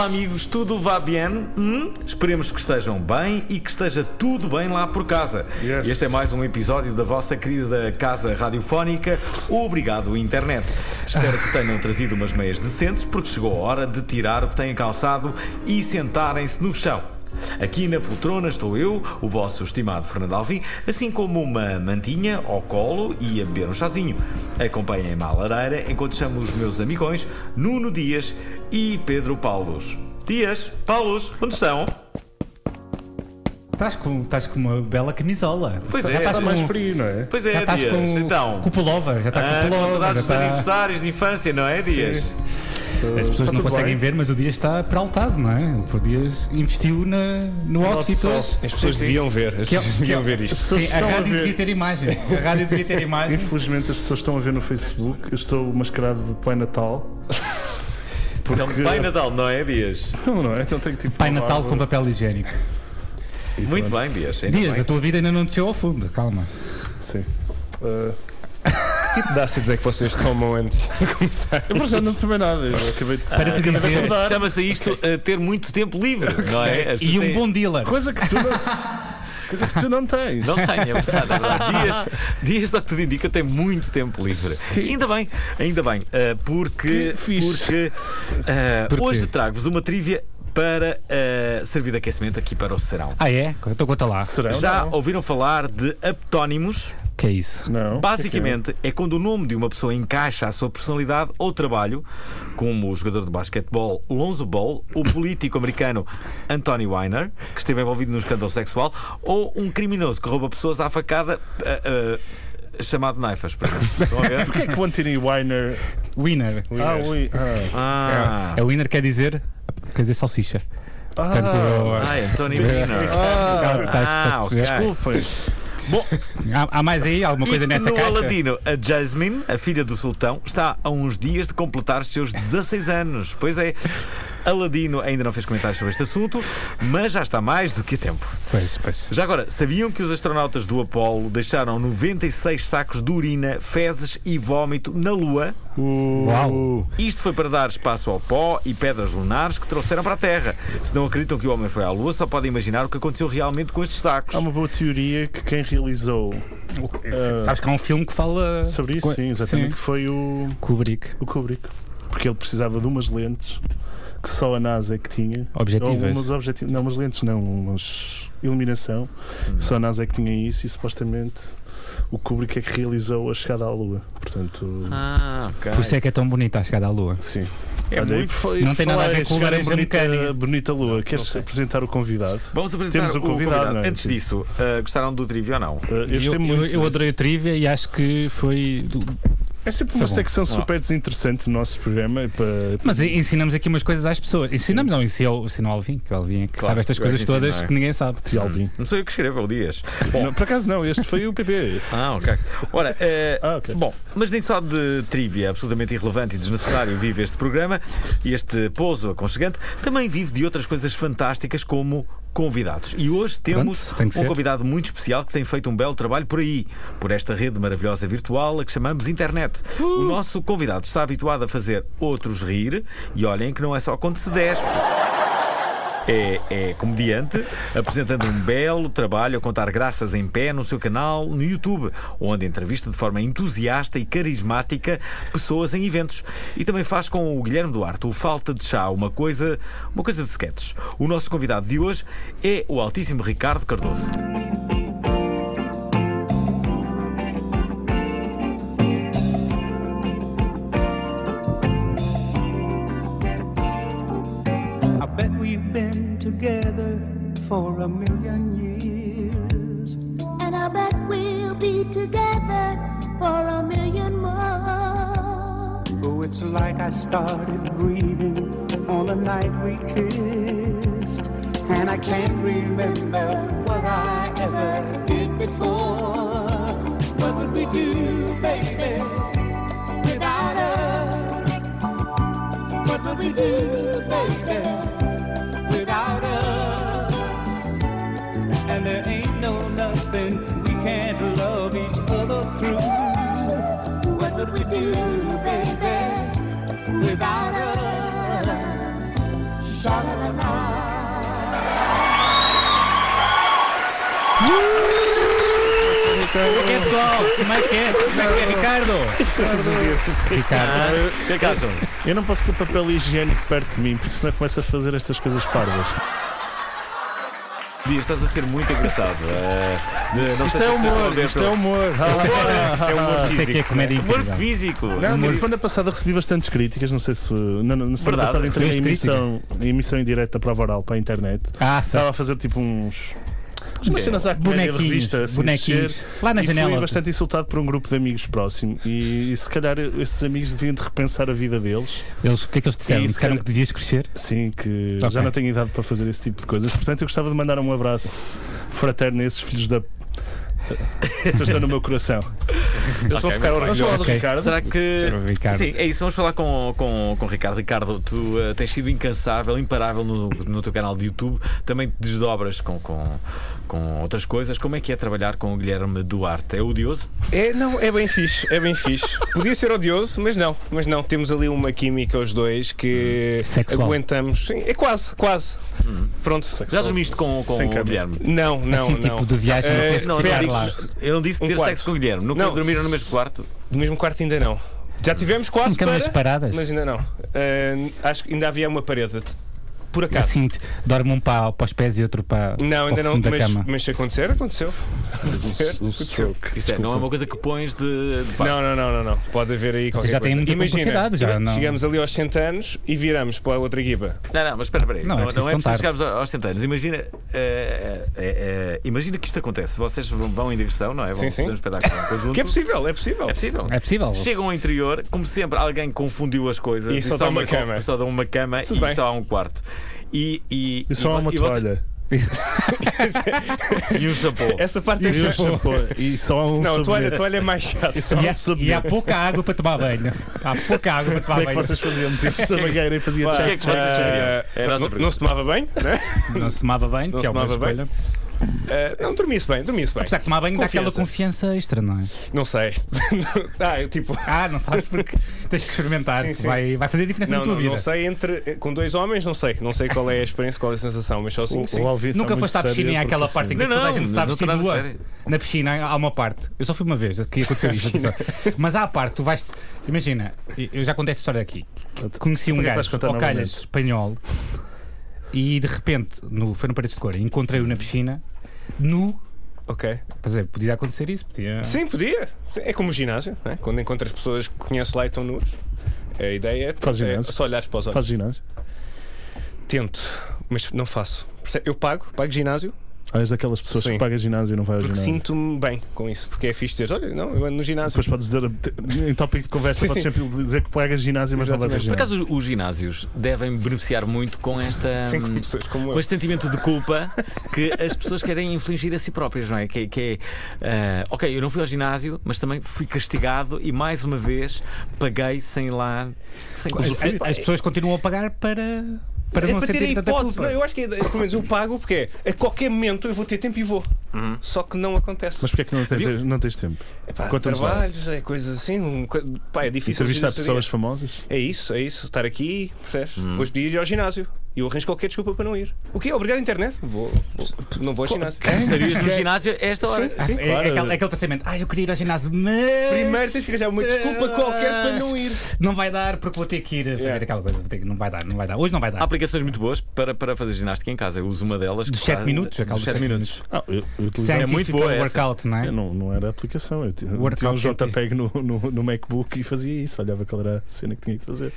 Olá amigos, tudo va bien? Hum? Esperemos que estejam bem e que esteja tudo bem lá por casa. Yes. Este é mais um episódio da vossa querida casa radiofónica. Obrigado, internet. Espero que tenham trazido umas meias decentes, porque chegou a hora de tirar o que têm calçado e sentarem-se no chão. Aqui na poltrona estou eu, o vosso estimado Fernando Alvim, assim como uma mantinha ao colo e a beber um chazinho. Acompanhem-me à lareira enquanto chamo os meus amigões Nuno Dias e Pedro Paulos. Dias, Paulos, onde estão? Estás com, estás com uma bela camisola. Pois já é, estás Está com, mais frio, não é? Pois já é, estás Dias. com, então, com o pullover. Já está ah, com o com pullover. saudades já dos está- aniversários de infância, não é, Dias? As pessoas Está não conseguem bem? ver, mas o Dias está peraltado, não é? O Dias investiu na, no outfit hoje. As pessoas deviam ver, as Que é- pessoas que é- deviam ver isto. Sim, a a rádio ver. devia ter imagem. A rádio devia ter imagem. Infelizmente as pessoas estão a ver no Facebook. Eu estou mascarado de Pai Natal. Isso é um Pai Natal, não é, Dias? Não, não é? Não tenho tipo. Pai Natal com papel higiênico. Muito bem, Dias. ainda Dias, bem. a tua vida ainda não desceu ao fundo, calma. Sim. Uh, Que tipo de ácidos é que vocês tomam antes de começar? eu por já não tomei nada. Eu acabei de Para te dizer. Chama-se isto uh, ter muito tempo livre, não é? As E um bom dealer. Coisa que tu não. Coisa que tu não tens. Não tenho, é verdade. É verdade. Dias, dias, ao que tudo indica, tem muito tempo livre. Ainda bem, ainda bem. uh, porque porque, uh, hoje trago-vos uma trivia para uh, servir de aquecimento aqui para o serão. Ah, é? Então conta lá. Serão? Já Não. ouviram falar de aptónimos? Que é isso? Não. Basicamente, é quando o nome de uma pessoa encaixa a sua personalidade ou trabalho, como o jogador de basquetebol Lonzo Ball, o político americano Anthony Weiner, que esteve envolvido num escândalo sexual, ou um criminoso que rouba pessoas à facada. ah, ah, chamado Naifas, por exemplo. Porquê é que o Anthony Weiner. Winner. Ah, ui. Ah. Ah, É, o winner quer dizer, quer dizer salsicha. Portanto, Ah, ah, Anthony Weiner. ah, estás- Ah, estás a ok. perceber? Bom, há, há mais aí? Alguma coisa e nessa no caixa? Aladino, a Jasmine, a filha do sultão, está a uns dias de completar os seus 16 anos. Pois é, Aladino ainda não fez comentários sobre este assunto, mas já está mais do que a tempo. Pois, pois. Já agora, sabiam que os astronautas do Apolo deixaram 96 sacos de urina, fezes e vómito na Lua? Uau. Isto foi para dar espaço ao pó e pedras lunares que trouxeram para a Terra. Se não acreditam que o homem foi à Lua, só podem imaginar o que aconteceu realmente com estes sacos. Há uma boa teoria que quem realizou Sabes que há um filme que fala sobre isso, sim, exatamente, que foi o, Kubrick. o Kubrick. Porque ele precisava de umas lentes que só a NASA é que tinha. Objetivas. Ou umas objetivas. Não, umas lentes não, umas iluminação. Só a NASA é que tinha isso e supostamente o Kubrick é que realizou a chegada à Lua. Portanto, Ah, ok. Por isso é que é tão bonita a chegada à Lua. sim. É Olha, muito- e Não tem nada a ver com o laranja bonita, mecânica. bonita Lua. Queres apresentar o convidado? Vamos apresentar Temos o convidado, convidado. é? Antes disso, uh, gostaram do trivia ou não? Uh, eu, Eu, eu, eu adorei o trivia e acho que foi. do- É sempre uma bom. secção super desinteressante do nosso programa. Para, Mas ensinamos aqui umas coisas às pessoas. Ensinamos, não, ensina o, ensina o Alvin, que o Alvin é que Claro, sabe estas eu coisas ensino, todas é? que ninguém sabe. Tio Alvin. Não sei o que escreve, é o Dias. Bom, Não, por acaso não, este foi o PP. Ah, ok. Ora, eh, Ah, ok. bom, mas nem só de trivia absolutamente irrelevante e desnecessário vive este programa, e este pouso aconchegante, também vive de outras coisas fantásticas como convidados. E hoje temos Pronto, tem um convidado muito especial que tem feito um belo trabalho por aí, por esta rede maravilhosa virtual a que chamamos internet. O nosso convidado está habituado a fazer outros rir, e olhem que não é só quando se despe. É, é comediante, apresentando um belo trabalho a contar graças em pé no seu canal no YouTube, onde entrevista de forma entusiasta e carismática pessoas em eventos. E também faz com o Guilherme Duarte o Falta de Chá, uma coisa, uma coisa de sketches. O nosso convidado de hoje é o altíssimo Ricardo Cardoso. We kissed. And I can't remember what I ever did before. What would we do, baby, without us? What would we do, baby, without us? And there ain't no nothing we can't love each other through. What would we do, baby, without us? Como é que é, pessoal? Como é que é? Como é que é, Ricardo? Ah, O que é? Eu não posso ter papel higiênico perto de mim, porque senão começo a fazer estas coisas parvas. Dias, estás a ser muito engraçado. De- não Isto sei é se humor, ver isto pelo- é humor. Isto é humor Isto é é físico. Humor físico. Não, na semana passada recebi bastantes críticas, não sei se. Na, na semana Verdade, passada entrei em emissão, em emissão em direto da prova oral para a internet. Ah, sim. Estava a fazer tipo uns. Umas cenas à comédia de Bonequinhos, revista, assim, bonequinhos. Lá na e janela. fui bastante insultado por um grupo de amigos próximo. E, e se calhar esses amigos deviam de repensar a vida deles. Eles, o que é que eles disseram? É disseram cara. que devias crescer? Sim, que Ok. já não tenho idade para fazer esse tipo de coisas. Portanto, eu gostava de mandar um abraço fraterno a esses filhos da. Vocês estão no meu coração. Eles vão ficar Vamos falar do orgulhosos. Ok. Ricardo. Será que. O Ricardo. Sim, é isso. Vamos falar com, com, com o Ricardo. Ricardo, tu eh, tens sido incansável, imparável no, no teu canal de YouTube. Também te desdobras com, com, com outras coisas. Como é que é trabalhar com o Guilherme Duarte? É odioso? É, não, é bem fixe, é bem fixe. Podia ser odioso, mas não, mas não. Temos ali uma química os dois que Sexual. aguentamos. Sim, é quase, quase. Pronto. Já dormiste com, com o. Guilherme? Não, não, assim, não. tipo de viagem, não Eh, Não, não, eu não disse ter sexo com o Guilherme. Nunca Não. Dormiram no mesmo quarto? Do mesmo quarto ainda não. Já tivemos quase Sim, camas para, paradas. mas ainda não. Eh, acho que ainda havia uma parede. Por acaso. Assim, dorme um para, para os pés e outro para, Não, ainda para o não, mas, cama. mas se acontecer, aconteceu. Stroke. Isto é, não é uma coisa que pões de. de Não, não, não, não, não. Pode haver aí qualquer já têm coisa. muita Imagina, já não- chegamos ali aos 100 anos e viramos para a outra equipa. Não, não, mas espera, espera aí. Não, Não, é não preciso é tão preciso tarde. chegarmos aos 100 anos. Imagina, eh, eh, eh, imagina que isto acontece. Vocês vão em digressão, não é? Vão Sim, sim. um espetáculo conjunto. Que é possível, é possível. É possível. É possível? Chegam ao interior, como sempre, alguém confundiu as coisas E só dá uma uma cama. Só dá uma cama Tudo e bem. só há um quarto. E, e, E só há vo- uma e você- toalha. E um shampoo. Essa parte é E um chata. shampoo. E só há um Não, a toalha, toalha é mais chata. E E há um e há pouca água para tomar banho. Há pouca água para tomar Como é que banho. vocês faziam? Na banheira e fazia é É a nossa não, se tomava bem, né? Não se tomava banho, Não que se é uma tomava bem. Eh, não, dormia-se bem, dormia-se bem. Apesar de tomar banho dá aquela Confiança. confiança extra, não é? Não sei. ah, eu tipo. Ah, não sabes porque tens que experimentar. Sim, sim. Vai, vai fazer diferença Não, na tua não, vida. não sei entre. Com dois homens, não sei. Não sei qual é a experiência, qual é a sensação, mas sozinho, O, sim. o Nunca muito foste à piscina e há aquela assim- parte em que Não, toda a não, gente está nua. sério. Na piscina há uma parte. Eu só fui uma vez que aconteceu isto. Mas há a parte, tu vais. Imagina, eu já contei esta história aqui. Conheci um que gajo, contar ao calhas, novamente? espanhol, e de repente, no, foi no Paredes de Cor, encontrei-o na piscina, nu. Ok. Quer dizer, podia acontecer isso, podia. Sim, podia. É como o ginásio, né? quando encontras pessoas que conheces lá e estão nuas. A ideia é, é só olhares para os olhos. Faz ginásio? Tento, mas não faço. Percebe? Eu pago, pago ginásio, és daquelas pessoas Sim. que paga ginásio e não vai ao porque ginásio. sinto-me bem com isso. Porque é fixe dizer, olha, não, eu ando no ginásio. Depois podes dizer, em tópico de conversa, Sim, podes sempre dizer que pagas ginásio, mas não vais ao Exatamente. Por ginásio. acaso, os ginásios devem beneficiar muito com esta. Sim, com pessoas como com este sentimento de culpa que as pessoas querem infligir a si próprias, não é? Que, que é, ah, ok, eu não fui ao ginásio, mas também fui castigado e mais uma vez paguei sem ir lá. Sem. As, as pessoas continuam a pagar para, para é não para ter a hipótese. Não, eu acho que é, pelo menos eu pago porque é, a qualquer momento eu vou ter tempo e vou. Só que não acontece. Mas porquê é que não tens, não tens tempo? Epá, trabalhos, é coisas assim. um pá, é difícil. Entrevista a gerir pessoas famosas? É isso, é isso. Estar aqui, percebes? Hum. Depois de ir ao ginásio. E eu arranjo qualquer desculpa para não ir. O quê? Obrigado, internet? Vou, vou- não vou ao ginásio. Estarias no ginásio a esta hora. Sim, sim. É, é aquele, é aquele pensamento, ah, eu queria ir ao ginásio, mas. Primeiro tens que arranjar uma desculpa qualquer para não ir. Não vai dar porque vou ter que ir fazer Yeah. aquela coisa. Vou ter que- não vai dar, não vai dar. Hoje não vai Há dar. aplicações muito boas para, para fazer ginástica em casa. Eu uso uma delas. Dos sete faz- minutos, aquela dos dos 7 sete minutos. Ah, eu, eu é muito boa essa. workout, não é? Eu não, não era aplicação, eu tinha, Workout tinha um. JPEG no, no, no MacBook e fazia isso, olhava qual era a cena que tinha que fazer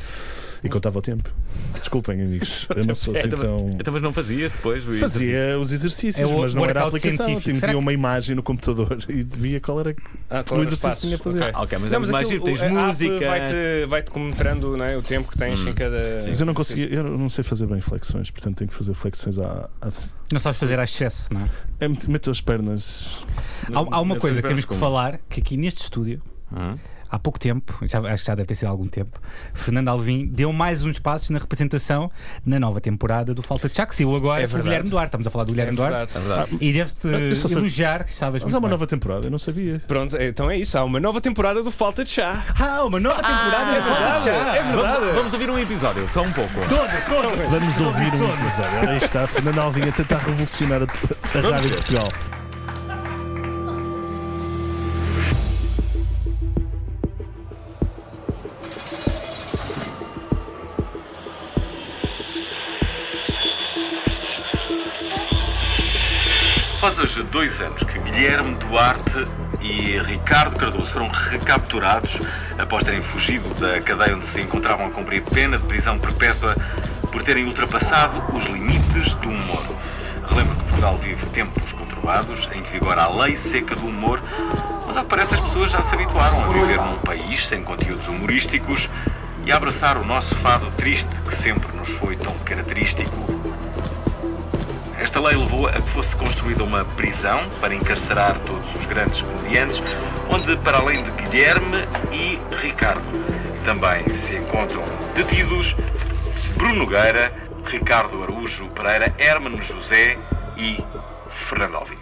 e contava o tempo. Desculpem, amigos. Eu não sou assim Então, tão. então, mas não fazias depois? o exercício? Fazia os exercícios, É o mas não era a workout aplicação. científico. Tinha Será que- uma imagem no computador e via qual era Ah, o exercício que tinha que fazer. Ok. Ok, mas Não, é muito mais aquilo- giro, tens a app música. Vai-te vai cronometrando não é, o tempo que tens em cada. Mas eu não conseguia, eu não sei fazer bem flexões, portanto tenho que fazer flexões à. à Não sabes fazer a excesso, não é? é, meto as pernas. Há, há uma coisa que temos que falar, que aqui neste estúdio, Hum? Há pouco tempo, já, acho que já deve ter sido há algum tempo, Fernando Alvim deu mais uns passos na representação na nova temporada do Falta de Chá, que saiu agora É o. Guilherme Duarte. Estamos a falar do É Guilherme Duarte. verdade. É verdade. E deves-te sei- elogiar que estavas Mas há uma bem. nova temporada, eu não sabia. Pronto, então é isso. Há uma nova temporada do Falta de Chá. Ah, uma nova temporada é do Falta de verdade, Chá. é verdade. Vamos, vamos ouvir um episódio, só um pouco. Vamos ouvir um episódio. Aí está, Fernando Alvim a tentar revolucionar a, a rádio de Portugal. Faz hoje dois anos que Guilherme Duarte e Ricardo Cardoso foram recapturados após terem fugido da cadeia onde se encontravam a cumprir pena de prisão perpétua por terem ultrapassado os limites do humor. Relembro que Portugal vive tempos conturbados em que vigora a lei seca do humor, mas ao que parece as pessoas já se habituaram a viver num país sem conteúdos humorísticos e a abraçar o nosso fado triste que sempre nos foi tão característico. Esta lei levou a que fosse construída uma prisão para encarcerar todos os grandes comediantes, onde, para além de Guilherme e Ricardo, também se encontram detidos Bruno Nogueira, Ricardo Araújo Pereira, Hermano José e Fernando Alvim.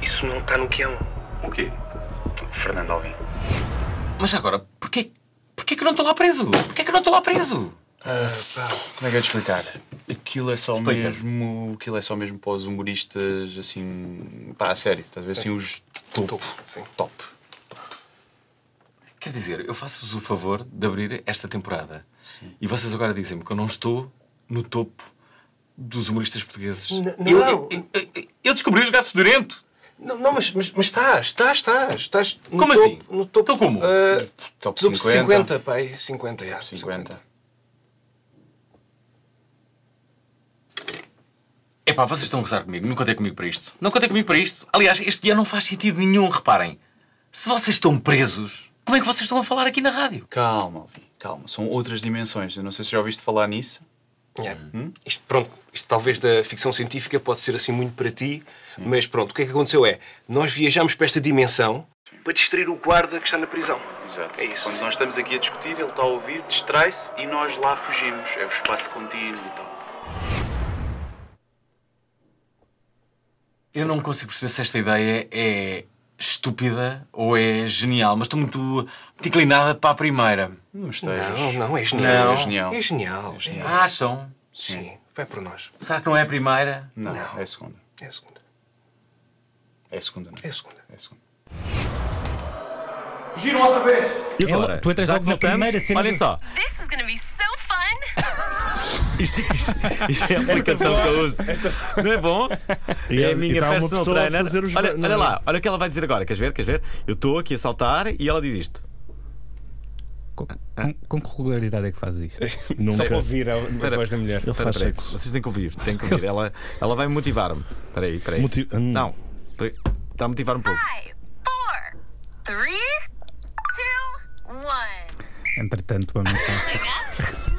Isso não está no guião. O quê? Fernando Alvim. Mas agora, porquê, porquê que eu não estou lá preso? Porquê que eu não estou lá preso? Como é que eu te explicar? Aquilo é só Explica. mesmo. Aquilo é só mesmo para os humoristas assim. pá, a sério, estás a ver? Assim, os top. sim. Top. Quer dizer, eu faço-vos o favor de abrir esta temporada. E vocês agora dizem-me que eu não estou no topo dos humoristas portugueses. N- eu, não. eu, eu- eu descobri os gato fedorento. Não, não mas, mas, mas estás, estás, estás. estás no Como topo- assim? No topo, Então como? ah, Top topo 50. 50, pai. 50, já. 50. Epá, vocês estão a gozar comigo. Não contem comigo para isto. Não contem comigo para isto. Aliás, este dia não faz sentido nenhum. Reparem. Se vocês estão presos, como é que vocês estão a falar aqui na rádio? Calma, Alvin, calma. São outras dimensões. Eu não sei se já ouviste falar nisso. Yeah. Isto, pronto, isto talvez da ficção científica pode ser assim muito para ti, mas pronto, o que é que aconteceu é, nós viajamos para esta dimensão para distrair o guarda que está na prisão. Exato. É isso. Quando nós estamos aqui a discutir, ele está a ouvir, distrai-se e nós lá fugimos. É o espaço contínuo e tal. Eu não consigo perceber se esta ideia é estúpida ou é genial, mas estou muito, inclinada para a primeira. Não estejas. Não, não, é genial. Não. É genial. É genial. Acham? Sim, vai por nós. Será que não é a primeira? Não, Não. é a segunda. É a segunda. É a segunda, não É a segunda. É a segunda. E Ela- agora? tu entras já logo na voltamos, primeira cena do- só. This is gonna be so fun. Isto, isto, isto é a aplicação que eu uso. Não é bom? E é é- a minha e tá uma personal pessoa a trainer. os- Olha, não, olha não. lá, olha o que ela vai dizer agora. Queres ver? Queres ver? Eu estou aqui a saltar e ela diz isto. Com, com, com que regularidade é que fazes isto? Só para Nunca. ouvir a, a voz da mulher. Ele faz espera. sexo. Vocês têm que ouvir, têm que ouvir. Ela, ela vai motivar-me. Espera aí, espera aí. Motiv- hum. Não, está a motivar um pouco. Five, four, three, two, one. Entretanto, vamos.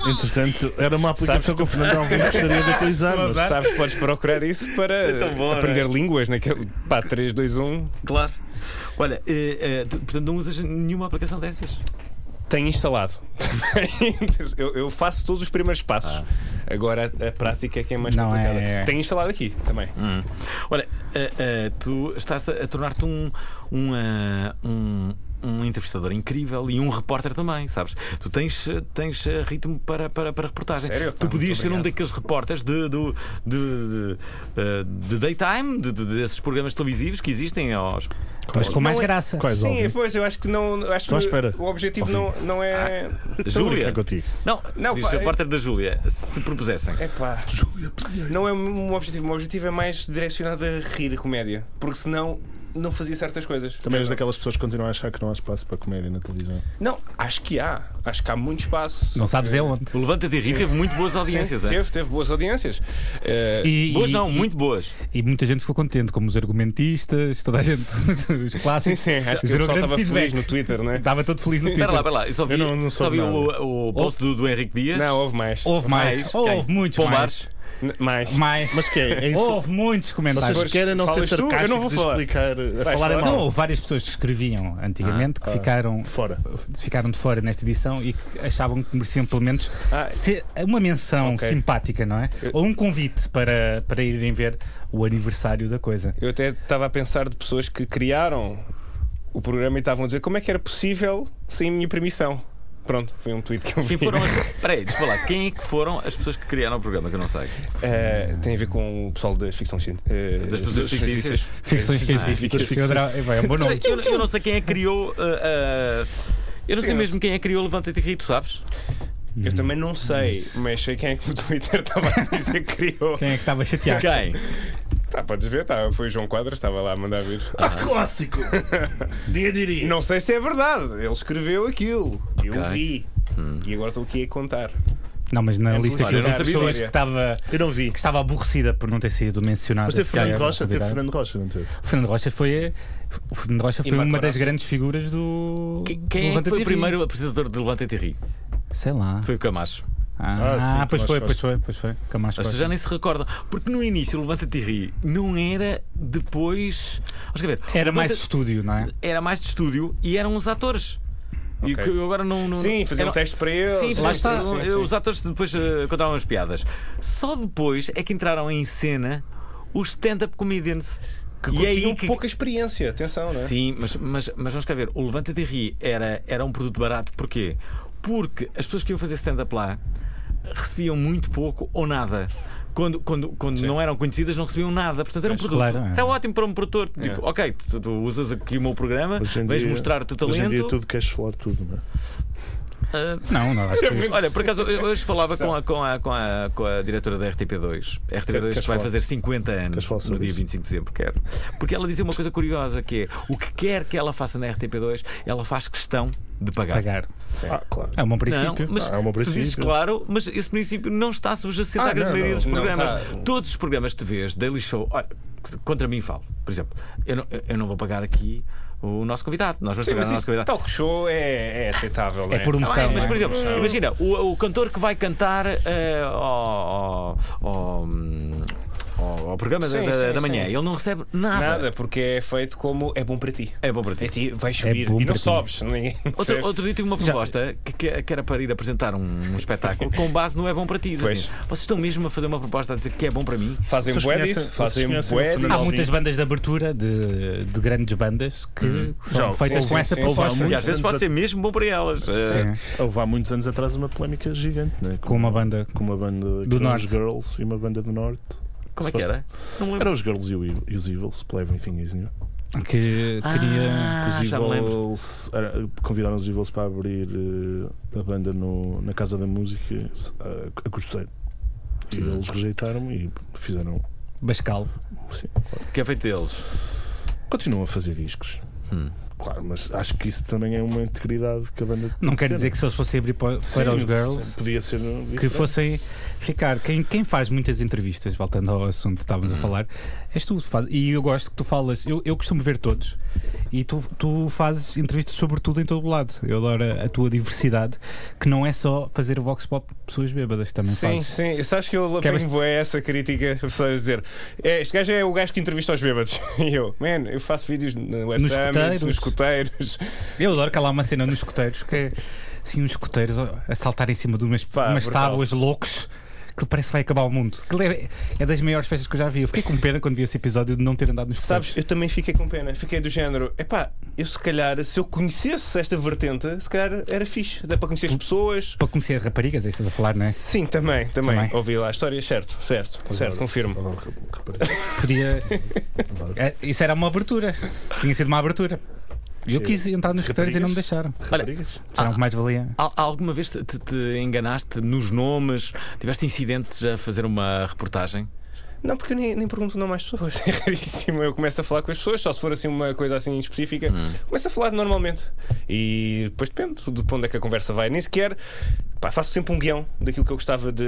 Entretanto, era uma aplicação que o Fernando Alvim gostaria de utilizar. Mas sabes, podes procurar isso para tão bom, aprender não línguas naquele. pá, 3, 2, 1. Claro. Olha, eh, tu, portanto não usas nenhuma aplicação destas? Tenho instalado. eu, eu faço todos os primeiros passos. Agora a, a prática é que é mais Não complicada. é- Tenho instalado aqui também. Olha, eh, eh, tu estás a, a tornar-te um, um, eh, um, um entrevistador incrível e um repórter também, sabes? Tu tens, tens eh, ritmo para, para, para reportagem. Sério? Tu Pá, podias ser um daqueles repórteres de, do- de, de, eh, de daytime, de, de- desses programas televisivos que existem aos. Mas com mais Não é- graça. Sim, pois eu acho que não. eu Acho à que espera. o objetivo não, não é. Da Estou a Júlia. contigo. Não, Não, diz pá, é- repórter da Júlia, se te propusessem. É pá. Não é um objetivo. O meu objetivo é mais direcionado a rir a comédia. Porque senão não fazia certas coisas. Também és daquelas pessoas que continuam a achar que não há espaço para comédia na televisão. Não, acho que há. Acho que há muito espaço. Não sabes é onde. O Levanta-te e Ri teve muito boas audiências. Sim, é? teve, teve boas audiências. Eh, E- Boas e- não, e- muito boas. E muita gente ficou contente, como os argumentistas, toda a gente, os sim, clássicos. sim, acho que o Gerou pessoal estava feedback. feliz no Twitter, não é? Estava todo feliz no Twitter. Espera lá, espera lá. Eu só vi, Eu não- não só vi o, o post do, do Henrique Dias. Não, houve mais. Houve mais. Mais? Houve muitos Pombares? N- Mais. Mais. mais. Mas que é? É isso? Houve muitos comentários. Vocês querem não ser falas tu? Eu não sarcásticos vou falar. explicar, a Vais falarem falar? mal. Não, houve várias pessoas que escreviam antigamente que Ah, ficaram, Fora. ficaram de fora nesta edição e que achavam que mereciam pelo menos Ah, ser uma menção Ok. simpática, não é? Ou um convite para, para irem ver o aniversário da coisa. Eu até estava a pensar de pessoas que criaram o programa e estavam a dizer como é que era possível sem a minha permissão. Pronto, foi um tweet que eu vi. Quem foram as... Espera aí, deixa eu falar. Quem é que foram as pessoas que criaram o programa? Que eu não sei. Eh, tem a ver com o pessoal da ficção científica. Das pessoas fictícias. Ficções científicas. É um bom nome. Eu, eu não sei quem é que criou. uh, uh, eu não Sim, sei mesmo quem é que criou Levanta-te e Ri, tu sabes? Eu também não sei, mas sei quem é que no Twitter estava a dizer que criou. Quem é que estava chateado? Quem? Tá, podes ver, tá, foi o João Quadras, estava lá a mandar vir. Ah, clássico! Ninguém diria. Não sei se é verdade, ele escreveu aquilo. Eu Ok. vi. E agora estou aqui a contar. Não, mas na É lista olha, eu não das sabia. pessoas que estava, Eu não vi. que estava aborrecida por não ter sido mencionada. Mas teve se calhar, Fernando Rocha, teve. Fernando Rocha, não teve? O Fernando Rocha foi, o Fernando Rocha foi uma das grandes figuras do. Quem, do quem é que foi o Ri. primeiro apresentador de Levanta-te e Ri? Sei lá. Foi o Camacho. Ah, Ah, sim, pois foi, pois foi, pois foi. As pessoas Costa. já nem se recordam. Porque no início o Levanta-te e Ri não era depois. Vamos ver. Era mais de estúdio, não é? Era mais de estúdio e eram os atores. E Ok. que agora não. não Sim, fazer um teste para eles. Sim, Lá está. sim, sim, sim. Os atores depois eh, contavam as piadas. Só depois é que entraram em cena os stand-up comedians. Que e aí tinham que- pouca experiência, atenção, não é? Sim, mas, mas, mas vamos cá ver. O Levanta-te e Ri era, era um produto barato. Porquê? Porque as pessoas que iam fazer stand-up lá recebiam muito pouco ou nada. Quando, quando, quando não eram conhecidas, não recebiam nada. Portanto, era um produto. claro, é. Era ótimo para um produtor. É. Tipo, ok, tu, tu usas aqui o meu programa, Hoje vais mostrar o teu Hoje em dia talento. tudo queres falar tudo, não é? Ah, Não, não, acho que. Olha, por acaso, eu hoje falava com a, com, a, com, a, com a diretora da RTP2. A RTP2 Queres que vai fazer 50 anos no dia isso? 25 de dezembro. Quero. Porque ela dizia uma coisa curiosa: que é o que quer que ela faça na RTP2, ela faz questão de pagar. Pagar. Ah, claro. É um bom Não, princípio. mas Ah, é um bom tu dizes princípio. claro, mas esse princípio não está subjacente Ah, à grande não, maioria não. dos Não programas. está. Todos os programas que tu vês, Daily Show, olha, contra mim falo. Por exemplo, eu não, eu não vou pagar aqui o nosso convidado. Nós vamos Sim, mas o nosso isso, convidado. talk show é, é aceitável, não É por emoção. Tá bem, mas não por é? exemplo, imagina, o, o cantor que vai cantar ao, ao, ao, hum, ao- ao programa da- Sim, da, sim, da manhã, sim. ele não recebe nada. Nada, porque é feito como é bom para ti. É bom para ti. É ti, vais subir bom e não sobes. Ninguém Outro, outro dia tive uma proposta que, que, era para ir apresentar um, um espetáculo com base no É Bom para Ti. Assim, Vocês estão mesmo a fazer uma proposta a dizer que é bom para mim? Fazem conhecem- disso, fazem Fernando Há muitas bandas de abertura de, de grandes bandas que, que são Já, feitas sim, com sim, essa proposta. E às vezes pode ser mesmo bom para elas. Sim. Houve há muitos anos atrás uma polémica gigante, né? Com uma banda. com uma banda Do Norte. Girls e uma banda do Norte. Como é que era? Não me lembro. Eram os Girls e, e os Evils, pela Everything Is New. Que queria. Ah, me lembro. Evils era- convidaram os Evils para abrir eh, a banda no, na Casa da Música eh, a Costeiro. E eles rejeitaram e fizeram. Bascal. Sim, O que é feito deles? continuam a fazer discos. Hum. Claro, mas acho que isso também é uma integridade que a banda. Não quer tem. dizer que se eles fossem abrir para, Sim, para os girls. Podia ser. que fossem ficar. Quem, quem faz muitas entrevistas, voltando ao assunto que estávamos a falar, és tu. Faz, e eu gosto que tu falas. Eu, eu costumo ver todos. E tu, tu fazes entrevistas sobre tudo em todo o lado. Eu adoro a, a tua diversidade, que não é só fazer o Vox Pop de pessoas bêbadas, também Sim, fazes. sim. Sabes que eu Que é essa crítica, as pessoas dizer "É, este gajo é o gajo que entrevista aos bêbados. E eu, man, eu faço vídeos no Web Nos Summit, escuteiros. nos escuteiros. Eu adoro que há lá uma cena nos escuteiros que é assim, uns escuteiros a saltar em cima de umas, Pá, umas tábuas loucos. Que parece que vai acabar o mundo. Que é, é das maiores festas que eu já vi. Eu fiquei com pena quando vi esse episódio de não ter andado nos. Sabes, eu também fiquei com pena. Fiquei do género, epá, eu se calhar, se eu conhecesse esta vertente, se calhar era fixe. Dá para conhecer as pessoas. Para conhecer raparigas, é isso que estás a falar, não é? Sim, também, também. Também. Ouvi lá a história, certo, certo, certo, confirmo. Adoro. Podia. É, isso era uma abertura. Tinha sido uma abertura. Eu quis entrar nos escuteiros e não me deixaram. Raparigas? Disseram que mais valia. Al- Alguma vez te, te- te enganaste nos nomes? Tiveste incidentes a fazer uma reportagem? Não, porque eu nem, nem pergunto o nome às pessoas. É raríssimo. Eu começo a falar com as pessoas, só se for assim uma coisa assim específica, começo a falar normalmente. E depois depende de para onde é que a conversa vai. Nem sequer. Pá, faço sempre um guião daquilo que eu gostava de,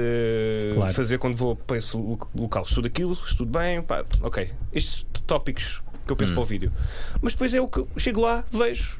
Claro. de fazer quando vou para esse lo- local. Estudo aquilo, estudo bem, pá, ok. Estes tópicos que eu penso para o vídeo. Mas depois é o que eu chego lá, vejo.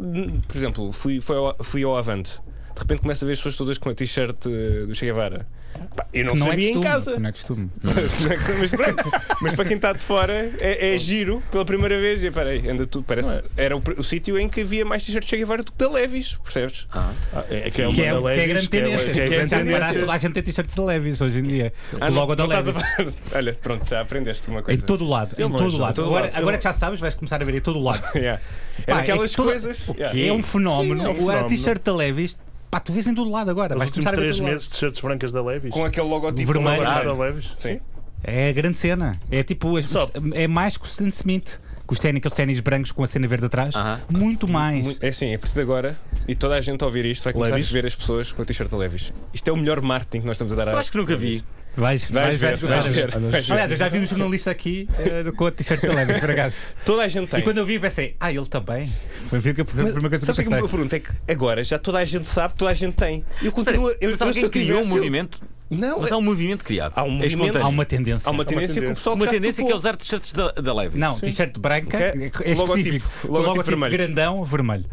Por exemplo, fui, fui, ao, fui ao Avante. De repente começo a ver as pessoas todas com a t-shirt eh, do Che Guevara. Pá, eu não, Que é sabia em costume, casa. que Não é costume. Não é questão, mas, pronto. Mas para quem está de fora é, é giro pela primeira vez. E peraí, anda tudo. Parece, Era o, o sítio em que havia mais t-shirts Che Guevara do que da Levis, percebes? Ah, é, que é uma Que é, da que é a Levi's, grande que é- tendência. que é a grande Já reparaste, tendência. toda a gente tem t-shirts da Levis hoje em dia. Ah, não- logo da não estás Levis. a? Olha, pronto, já aprendeste uma Em coisa. todo o lado, em não todo é lado. todo Agora, agora que já sabes, vais começar a ver em todo o lado. Yeah. É que toda- coisas. É um fenómeno. Sim, é um o t-shirt da Levis, pá, tu vês em todo o lado agora. Os Vais últimos começar a ver em três todo o lado. meses de shirts brancas da Levis. Com aquele logotipo Vermelho. da vermelho. Levis. Sim. É a grande cena. É tipo, as- Só- é mais que o Stan Smith. Com os ténis, aqueles ténis brancos com a cena verde atrás. Muito mais. É assim, a partir de agora, e toda a gente a ouvir isto vai começar Levi's? a ver as pessoas com a t-shirt da Levis. Isto é o melhor marketing que nós estamos a dar à Eu acho que nunca vi. Vais, Vais ver, vais ver, vais ver. Aliás, eu já vi um jornalista aqui eh, com a t-shirt da Levis, por acaso. Toda a gente tem. E quando eu vi, pensei, ah, ele também. Foi a primeira coisa que eu que é que pensei. eu pergunto? É que agora já toda a gente sabe, toda a gente tem. Eu continuo. eu, Mas eu, alguém eu criou um movimento? Não, Mas é- há um movimento criado. Há um É movimento-. Há uma tendência. Há uma tendência que o pessoal Uma tendência que é usar t-shirts da, da Levi's. Não, t-shirt branca, Que é é, é específico. O logotipo logotipo vermelho. grandão, vermelho.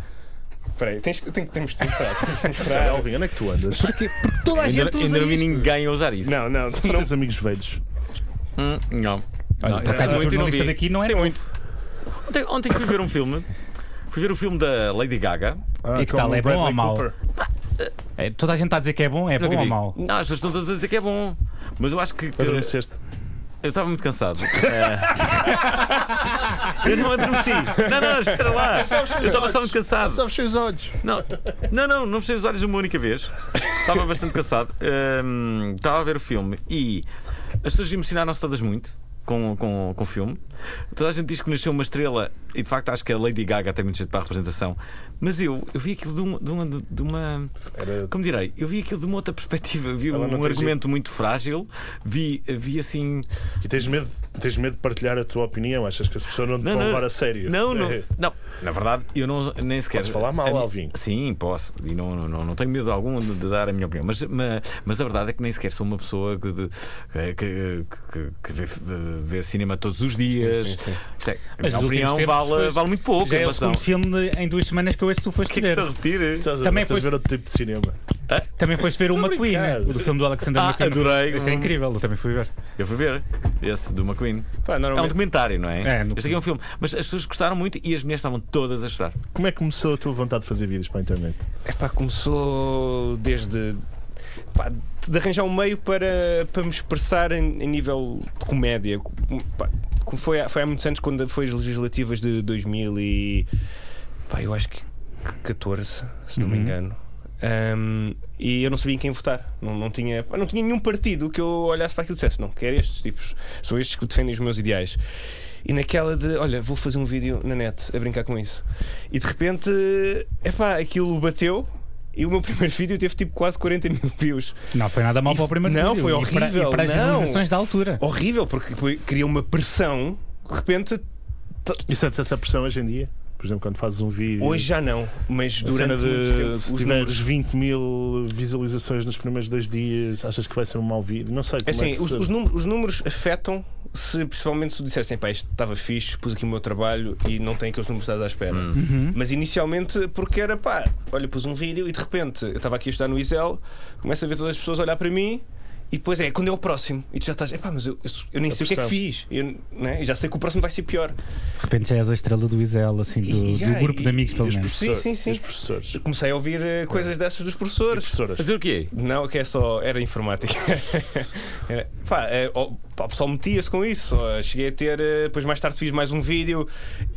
Espera aí, tens, tem, temos de mostrar. Temos de Mostrar. Alvin, onde é que tu andas? Porque, porque toda a Ainda, gente usa ainda não vi ninguém a usar isso. Não, não, Só não. tens amigos velhos. Hum, não. Olha, não, e não jornalista daqui não é Sei muito. Ontem, ontem fui ver um filme. Fui ver o filme da Lady Gaga. Ah, E que tal? É bom ou mau? É, toda a gente está a dizer que é bom, é bom Nunca ou vi. mau? Não, as pessoas estão todas a dizer que é bom. Mas eu acho que. Adormeceste. Eu estava muito cansado. Eh, eu não adormeci. Não, não, espera lá. Eu estava só muito cansado. Só fechei os olhos. Não, não, não, não fechei os olhos uma única vez. Estava bastante cansado. Hum, estava a ver o filme e as pessoas emocionaram-se todas muito com, com, com o filme. Toda a gente diz que nasceu uma estrela e de facto acho que a Lady Gaga tem muito jeito para a representação. Mas eu, eu vi aquilo de uma. De uma, de uma Era- como direi? Eu vi aquilo de uma outra perspectiva. Vi Ela um argumento muito frágil. Vi, vi assim. E tens medo, tens medo de partilhar a tua opinião? Achas que as pessoas não te Não, vão não. levar a sério? Não, não, É. não. Na verdade, eu não, nem sequer. Podes falar mal, Alvin. Sim, posso. E não, não, não, não tenho medo algum de, de dar a minha opinião. Mas, mas, mas a verdade é que nem sequer sou uma pessoa que, de- que, que, que- que vê, vê cinema todos os dias. sim, sim. Isto é, a Mas minha opinião vale, foi- vale muito pouco. Já é o segundo filme em duas semanas que eu que tu foste que é que ver. a repetir? Estás a, Também foi- ver outro tipo de cinema. Também foste ver o McQueen, o do filme do Alexander Ah, McQueen. adorei. Isso é incrível, eu também fui ver. Eu fui ver esse do McQueen. Pá, É um normalmente- documentário, não é? É, no- Este aqui é um filme. Mas as pessoas gostaram muito e as mulheres estavam todas a chorar. Como é que começou a tua vontade de fazer vídeos para a internet? Epá, começou desde pá, de arranjar um meio para, para me expressar em, em nível de comédia. Pá, foi, há- foi há muitos anos quando foi as legislativas de 2000 e pá, eu acho que 14, se não me Uhum. engano. Um, e eu não sabia em quem votar. Não, não, tinha, não tinha nenhum partido que eu olhasse para aquilo e dissesse: Não, quero estes tipos. São estes que defendem os meus ideais. E naquela de, olha, vou fazer um vídeo na net a brincar com isso. E de repente, epá, aquilo bateu. E o meu primeiro vídeo teve tipo quase 40 mil views. Não foi nada mal E- para o primeiro não, vídeo. foi E para- horrível, E para, as não. visualizações da altura. Horrível, porque cria uma pressão. De repente, E sentes essa pressão hoje em dia? Por exemplo, quando fazes um vídeo. hoje já não, mas durante muito tempo, se os tiveres números 20 mil visualizações nos primeiros dois dias, achas que vai ser um mau vídeo? Não sei. É como é assim, que os, os números, os números afetam se principalmente se tu dissessem, pá, isto estava fixe, pus aqui o meu trabalho e não tem aqueles números que estás à espera. Uhum. Mas inicialmente porque era pá, olha, pus um vídeo e de repente eu estava aqui a estudar no Isel, começo a ver todas as pessoas olhar para mim. E depois é quando é o próximo. E tu já estás, epá, mas eu, eu, eu nem A sei o que é que fiz. Eu, né? E já sei que o próximo vai ser pior. De repente já és a estrela do Isel, assim, do, do Yeah, grupo de e- amigos, pelo e os menos. Sim, sim, sim. Professores. Eu comecei a ouvir eh, coisas dessas dos professores. professoras. A dizer o quê? Não, que é só. Era informática. era, pá, é, ó, pá, o pessoal metia-se com isso. Ó, Cheguei a ter. eh, Depois mais tarde fiz mais um vídeo.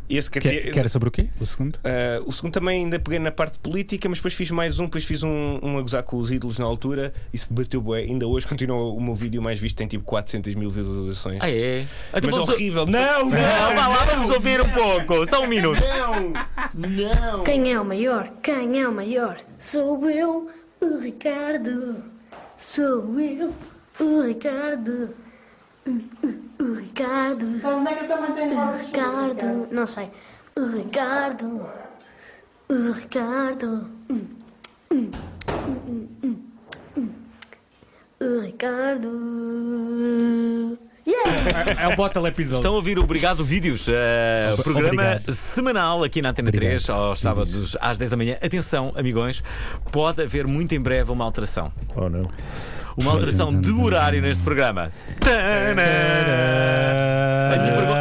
Esse que, Que, até- que era sobre o quê? O segundo? Uh, o segundo também ainda peguei na parte política, mas depois fiz mais um, depois fiz um, um a gozar com os ídolos na altura. Isso bateu bué. Ainda hoje continua o meu vídeo mais visto, tem tipo 400 mil visualizações. Ah, é? Então Mas vamos- horrível. Não, não, Não, vá lá, vamos ouvir um pouco. Só um minuto. não. Quem é o maior? Quem é o maior? Sou eu, o Ricardo. Sou eu, o Ricardo. O Ricardo. Sabe onde é que eu também tenho O Ricardo. Não sei. O Ricardo. O Ricardo. O Ricardo. Yeah! É o bota episódio. Estão a ouvir o Obrigado Vídeos, Ob- programa obrigado. semanal aqui na Antena 3, aos sábados às 10 da manhã. Atenção, amigões, pode haver muito em breve uma alteração. Oh, não. Uma alteração de horário neste programa. A minha, pergu-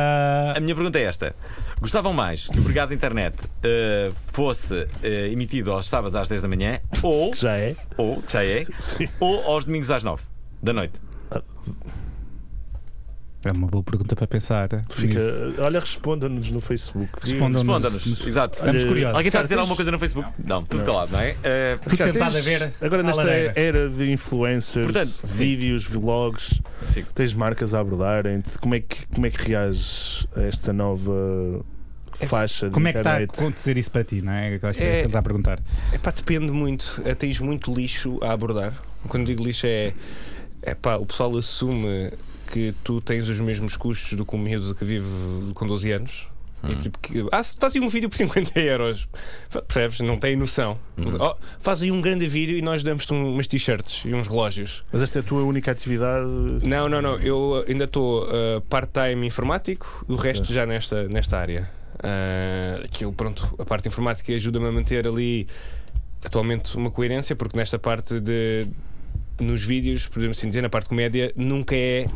a minha pergunta é esta: gostavam mais que o Obrigado Internet eh, fosse eh, emitido aos sábados às 10 da manhã ou. Já é? Ou, que já é? Ou aos domingos às 9 da noite? É uma boa pergunta para pensar. Fica, nisso. olha, responda-nos no Facebook. Responda-nos, exato. Estamos curiosos. Alguém está a dizer alguma coisa no Facebook? Não, tudo Não. calado, não é? Eh, Tudo sentado a ver. Agora nesta lareira. era de influencers, Portanto, sim. vídeos, vlogs, Sim. tens marcas a abordarem como é que como é que reages a esta nova faixa de Como é que está a acontecer isso para ti, não é? Eu acho que é, É- que está a perguntar. É pá, depende muito. Eh, Tens muito lixo a abordar. Quando digo lixo é. É pá, o pessoal assume que tu tens os mesmos custos do que um miúdo que vive com 12 anos. Hum. E tipo, que, ah, faz aí um vídeo por 50 euros. Percebes? Não tem noção. Hum. Oh, faz aí um grande vídeo e nós damos-te um- umas t-shirts e uns relógios. Mas esta é a tua única atividade? Não, não, não. Eu ainda estou uh, part-time informático, o resto já nesta, nesta área. Uh, aquilo, pronto, a parte informática ajuda-me a manter ali atualmente uma coerência, porque nesta parte de. Nos vídeos, podemos assim dizer, na parte de comédia, nunca é.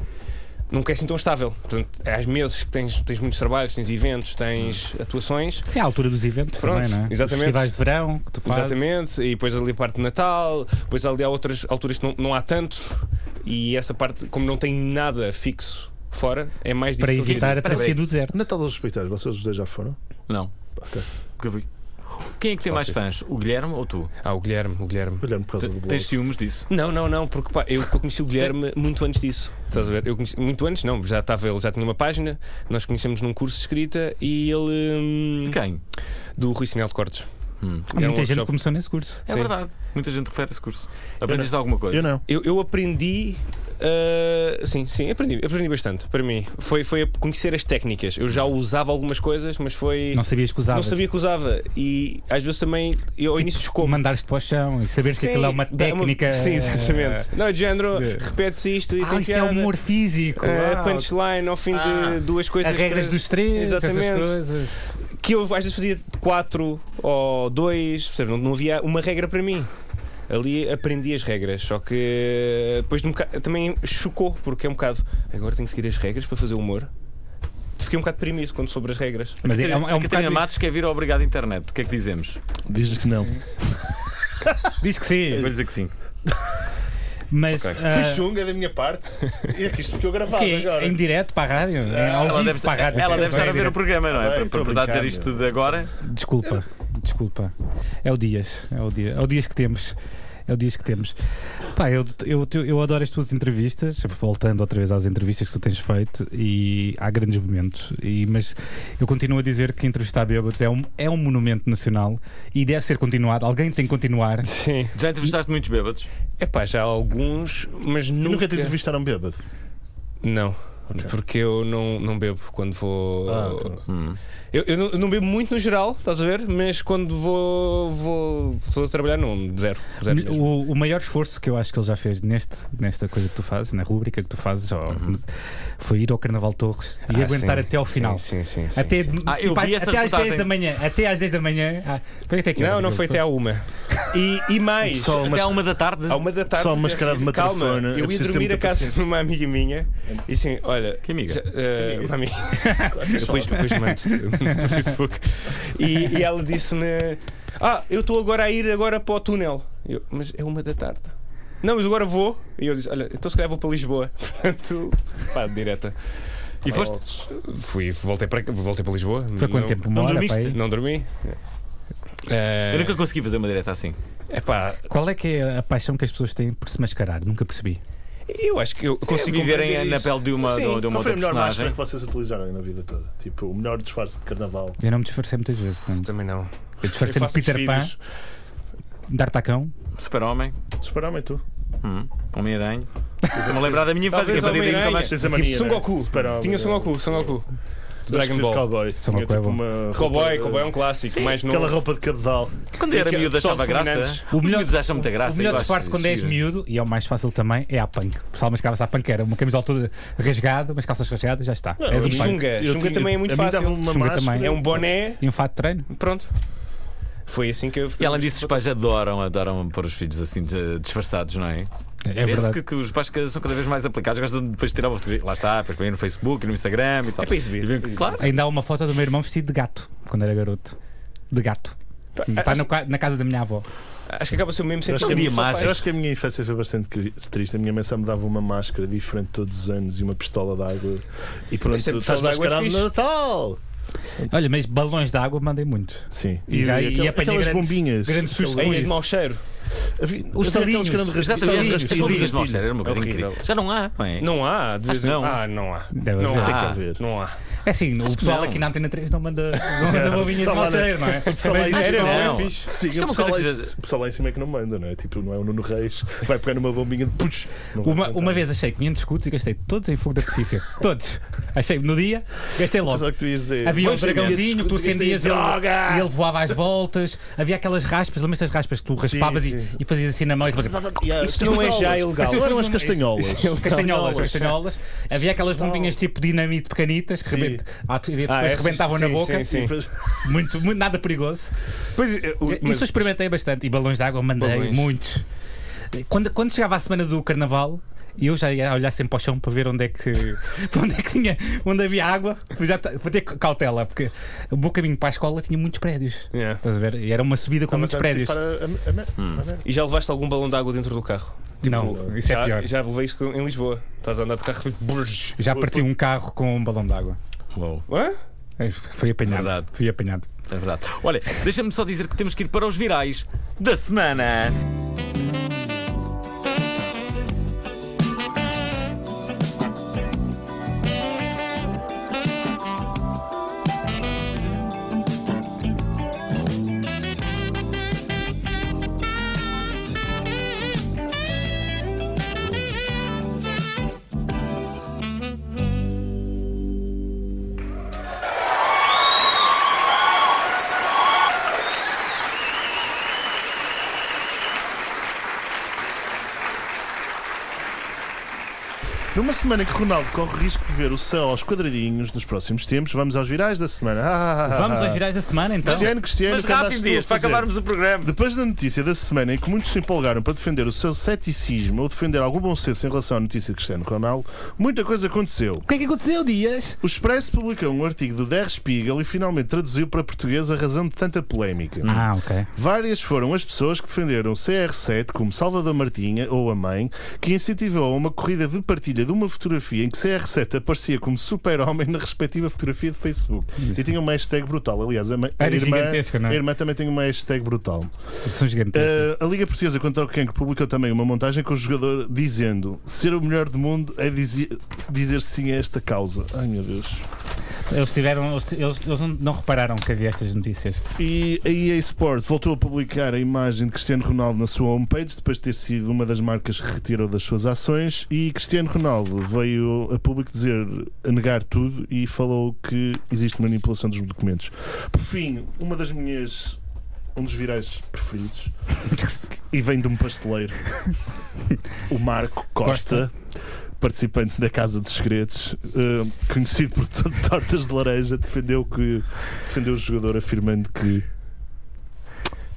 Nunca é assim tão estável. Portanto, há meses que tens, tens muitos trabalhos, tens eventos, tens atuações. Sim, é a altura dos eventos Pronto, também, não é? exatamente. Os festivais de verão que tu fazes. Exatamente, e depois ali a parte de Natal, depois ali há outras alturas que não, não há tanto, e essa parte, como não tem nada fixo fora, é mais Para difícil. evitar a travessia do deserto. Natal dos Hospitais, vocês os dois já foram? Não. Ok. Nunca vi. Quem é que tem mais fãs? O Guilherme ou tu? Ah, o Guilherme, o Guilherme. Olhando por causa do blog. Tens ciúmes disso? Não, não, não, porque pá, eu, eu conheci o Guilherme muito antes disso. Estás a ver? Eu conheci, muito antes, não, já estava, ele já tinha uma página, nós conhecemos num curso de escrita e ele. hum, De quem? Do Rui Sinel de Cortes. Há Era um muita gente workshop. que começou nesse curso. É Sim. verdade. Muita gente refere esse curso. Aprendeste alguma coisa? Eu não. Eu, eu aprendi. ah, sim, sim, aprendi, aprendi bastante. Para mim, foi, foi a conhecer as técnicas. Eu já usava algumas coisas, mas foi. Não sabias que usavas. Não sabia que usava. E às vezes também, eu ao início escomo. Mandares-te para o chão e saberes que Sim, aquilo é uma técnica. Sim, exatamente. Não, é de género, de- repete-se isto e Ah, tem isto é piada. humor físico. Ah, punchline ao fim Ah. de duas coisas. As regras três- dos três, Exatamente. Que eu às vezes fazia de quatro ou dois, percebe? Não, não havia uma regra para mim. Ali aprendi as regras, só que depois de um bocado, também chocou, porque é um bocado. Agora tenho que seguir as regras para fazer humor. Fiquei um bocado deprimido quando soube as regras. Mas é, é, um- é um a Catarina. Matos quer vir ao Obrigado Internet. O que é que dizemos? Dizes que não. Diz que sim. Vou dizer que sim. Mas. Ok. ah, Foi chunga da minha parte. E é que isto ficou gravado que agora. em direto para a rádio? É ao Ela vivo deve, para a rádio. ela deve É estar a ver o programa, não é? Ah, Para, para dizer isto de agora. Desculpa, desculpa. É o Dias, é o dia, é o Dias que temos. É o Dias que temos. Pá, eu, eu, eu adoro as tuas entrevistas, voltando outra vez às entrevistas que tu tens feito, e há grandes momentos. E, mas eu continuo a dizer que entrevistar bêbados é um, é um monumento nacional e deve ser continuado. Alguém tem que continuar. Sim. Já entrevistaste muitos bêbados? É pá, já há alguns, mas nunca. nunca te entrevistaram bêbado? Não. Porque eu não, não bebo quando vou. Ah, ok. Hum. eu, eu não, eu não bebo muito no geral, estás a ver? Mas quando vou, vou, estou a trabalhar, não, zero. zero mesmo. O, o maior esforço que eu acho que ele já fez neste, nesta coisa que tu fazes, na rúbrica que tu fazes, ó, foi ir ao Carnaval Torres e Uhum. Ah, aguentar sim, até ao final. Sim, sim, sim. até sim. Ah, eu tipo, até às 10 reportagem. da manhã. Até às 10 da manhã. Ah, foi até que Não, não foi até à uma. E, e mais. Só Até à uma da tarde? À uma da tarde. Só mascarado de Calma, matrafona, é eu ia dormir a casa de uma amiga minha e assim, olha. Que amiga? já- eh, uma amiga. depois depois mando no Facebook. E, e ela disse-me: Ah, eu estou agora a ir agora para o túnel. Eu, mas é uma da tarde. Não, mas agora vou. E eu disse: Olha, então se calhar vou para Lisboa. Portanto, pá, direta. E foste? Fui, voltei para, voltei para Lisboa. Foi quanto Não- tempo? Uma não hora dormiste? Não dormi. Eu nunca consegui fazer uma direta assim. É pá, Qual é que é a paixão que as pessoas têm por se mascarar? Nunca percebi. Eu acho que eu consigo Viverem compreender na pele de uma, Sim. de, de uma Qual foi outra a melhor máscara personagem. que vocês utilizaram na vida toda? Tipo, o melhor disfarce de carnaval. Eu não me disfarcei muitas vezes. portanto. Também não. Eu disfarcei de Peter Pan, vídeos. D'Artacão. Super-Homem, Super-homem, tu. hum, Homem-Aranha. A lembrar da minha infância, que é Talvez para dizer nunca Homem-Aranha. mais. Tens a mania, Tipo, Son né? Goku. Super-Homem, Tinha Son né? Goku, Son Goku. Dragon Ball. Cowboy. Tinha Goku é tipo uma Cowboy, Cowboy é um clássico, mais novo. Aquela roupa de cabedal. Quando era miúdo achava graça. Fluminenses. Os miúdos acham muita graça. O melhor disfarce quando és miúdo, e é o mais fácil também, é a punk. O pessoal mascava-se à punk, era uma camisola toda rasgada, umas calças rasgadas, já está. Não, és um. Chunga. Chunga também é muito fácil. É um boné. E um fato de treino. Pronto. Foi assim que eu. E além disso, os pais adoram, adoram pôr os filhos assim disfarçados, não é? É verdade. que, que os pais são cada vez mais aplicados, gostam de depois tirar uma fotografia. Lá está, depois põem no Facebook, no Instagram e tal. É para exibir. E Claro. Ainda há uma foto do meu irmão vestido de gato, quando era garoto. De gato. Está no ca- na casa da minha avó. Acho que acaba ser o mesmo sentido. que a dia minha, mágico. eu acho que a minha infância foi bastante triste. A minha mãe só me dava uma máscara diferente todos os anos e uma pistola d'água. E pronto, tu estás d'água é mascarado no fixe. Natal. Olha, mas balões de água mandei muitos. Sim. E, já, e aquel- apanhei aquelas grandes, bombinhas. grandes sustos é de mau cheiro. Os talinhos. Exatamente, as pastilhas de cheiro era uma coisa incrível. Já não há, não é? Não há, de vez em que não. Ah, não há. Não há. Tem que haver. Não há. É assim, o pessoal não. aqui na Antena 3 não manda, não manda de cheiro, não é? O pessoal lá em cima não. não. Sim, é o pessoal lá o pessoal lá em cima é que não manda, não é? Tipo, não é o Nuno Reis, vai pegar numa bombinha de vai Uma, uma vez achei 500 escudos e gastei todos em fogo de artifício. todos. Achei no dia, gastei logo. É o que tu ias dizer. Havia um dragãozinho que tu é acendias e ele, e voava às voltas. Havia aquelas raspas, lembras das raspas que tu raspavas e, e fazias assim na mão e Isto não é já ilegal. Não eram as castanholas. Castanholas, castanholas. Havia aquelas bombinhas tipo dinamite pequenitas que, Rebent... ah, e depois Ah, essas- rebentavam na sim, boca. sim, sim. Muito, muito, nada perigoso. Pois, eh, o- mas- Isso eu experimentei bastante. E balões de água mandei Balões. muitos. Quando, quando chegava a semana do carnaval. Eu já ia olhar sempre para o chão para ver onde é que, onde é que tinha, onde havia água, já para ter cautela, porque o meu caminho para a escola tinha muitos prédios. Yeah. Estás a ver? E era uma subida com muitos prédios. E já levaste algum balão de água dentro do carro? Não, isso é já, pior. Já levei isso em Lisboa. Estás a andar de carro. brrr. Já parti um carro com um balão de água. Uou. Hã? Fui apanhado. Verdade. Fui apanhado. É verdade. Olha, deixa-me só dizer que temos que ir para os virais da semana. Numa semana que Ronaldo corre o risco de ver o céu aos quadradinhos nos próximos tempos, vamos aos virais da semana. Ah, Vamos aos virais da semana então. Cristiano, Cristiano, Mas rápido, Dias, para acabarmos o programa. Depois da notícia da semana em que muitos se empolgaram para defender o seu ceticismo ou defender algum bom senso em relação à notícia de Cristiano Ronaldo, muita coisa aconteceu. O que é que aconteceu, Dias? O Expresso publicou um artigo do Der Spiegel e finalmente traduziu para português a razão de tanta polémica. Ah, ok. Várias foram as pessoas que defenderam o CR7, como Salvador Martinha, ou a mãe, que incentivou a uma corrida de partilha de uma fotografia em que CR7 aparecia como super-homem na respectiva fotografia de Facebook. E tinha uma hashtag brutal. Aliás, a, irmã, não é? a irmã também tem uma hashtag brutal. São. Uh, a Liga Portuguesa contra o Cancro publicou também uma montagem com o jogador dizendo ser o melhor do mundo é dizer, dizer sim a esta causa. Ai meu Deus. Eles tiveram. Eles, eles, não repararam que havia estas notícias. E a EA Sports voltou a publicar a imagem de Cristiano Ronaldo na sua homepage depois de ter sido uma das marcas que retirou das suas ações e Cristiano Ronaldo veio a público dizer a negar tudo e falou que existe manipulação dos documentos. Por fim, uma das minhas um dos virais preferidos e vem de um pasteleiro o Marco Costa, participante da Casa dos Segredos eh, conhecido por to- tortas de laranja defendeu que defendeu o jogador afirmando que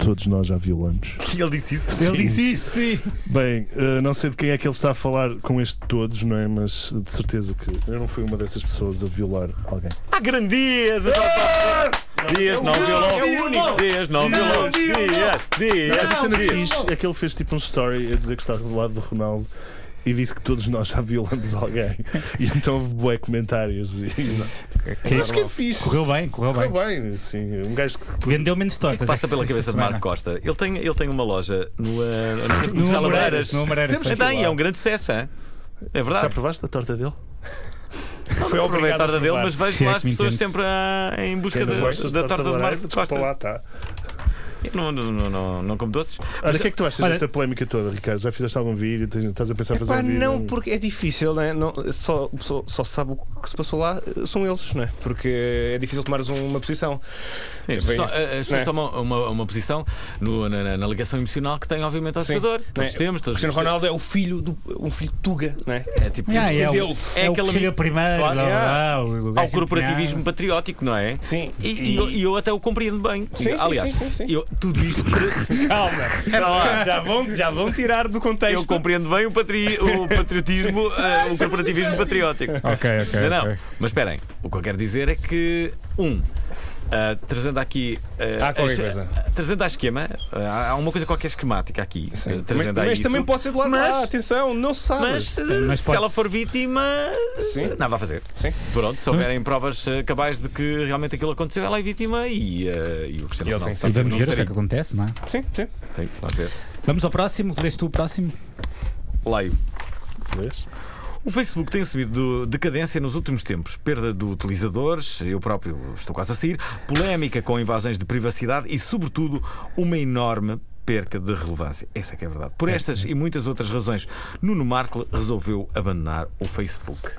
todos nós já violamos Ele disse isso. Ele disse isso, sim. Bem, eh, não sei de quem é que ele está a falar com este todos, não é? Mas de certeza que eu não fui uma dessas pessoas a violar alguém. Ah, grande Dias! Dias não violou. É o único. Dias não violou. Dias, Dias. Mas a cena fixe é que ele fez tipo um story a dizer que estava do lado do Ronaldo e disse que todos nós já violamos alguém. E então houve bué comentários. E... Acho que é fixe. Correu bem, correu bem. Correu bem, assim. Um gajo que. Vendeu menos O que é que tortas. passa pela cabeça de. Marco Costa? Ele tem, ele tem uma loja no, uh, no, No no Amoreiras, no Amoreiras, Temos tem. tem, é um grande sucesso, é? É Já verdade. provaste da torta dele? Não Foi a obrigado a torta dele, mas vejo é lá as pessoas sempre ah, em busca da, torta de Marco Costa. lá, tá. Eu Não, não, não, não, não como doces. Olha, o que é que tu achas Olha- desta polémica toda, Ricardo? Já fizeste algum vídeo? Tens- Estás a pensar em fazer um vídeo? não, porque é difícil, né? não Só, só, só sabe o que se passou lá eh, são eles, né? porque é difícil tomares um- uma posição. Sim, as pessoas, as pessoas né? tomam uma, uma posição no- na, na- na ligação emocional que tem, obviamente, ao Sim. jogador. Né? Todos temos, todos Cristiano temos. Ronaldo é o filho do um filho de Tuga, né? É tipo Ah, isso. é, o, é, o que aquele chega primeiro. Claro, é. Ao corporativismo patriótico, não é? Sim. E, e eu, e eu até o compreendo bem. Sim, sim, Aliás, sim, sim, sim. eu- tudo isto. Calma, já vão, já vão tirar do contexto. Eu compreendo bem o, patri- o patriotismo, eh, o corporativismo patriótico. Ok, ok. Não, não. ok. Mas esperem, o que eu quero dizer é que, um, ah, trazendo aqui. ah, Há qualquer coisa. Trazendo à esquema, ah, há uma coisa qualquer esquemática aqui. ah, Mas, Trazendo a mas isso. também pode ser do lado Mas- de lá, atenção, não se sabe. Mas, Mas se pode- ela for vítima, Sim. nada a fazer. Sim. Pronto, se houverem provas cabais de que realmente aquilo aconteceu, ela é vítima e, e o Cristiano E tem E vamos ver o que é que acontece, não é? Sim, sim. Sim, vamos ver. Vamos ao próximo. Lês tu o próximo? Live. Vês? O Facebook tem subido decadência nos últimos tempos. Perda de utilizadores, eu próprio estou quase a sair, polémica com invasões de privacidade e, sobretudo, uma enorme perca de relevância. Essa é que é a verdade. Por estas e muitas outras razões, Nuno Markle resolveu abandonar o Facebook.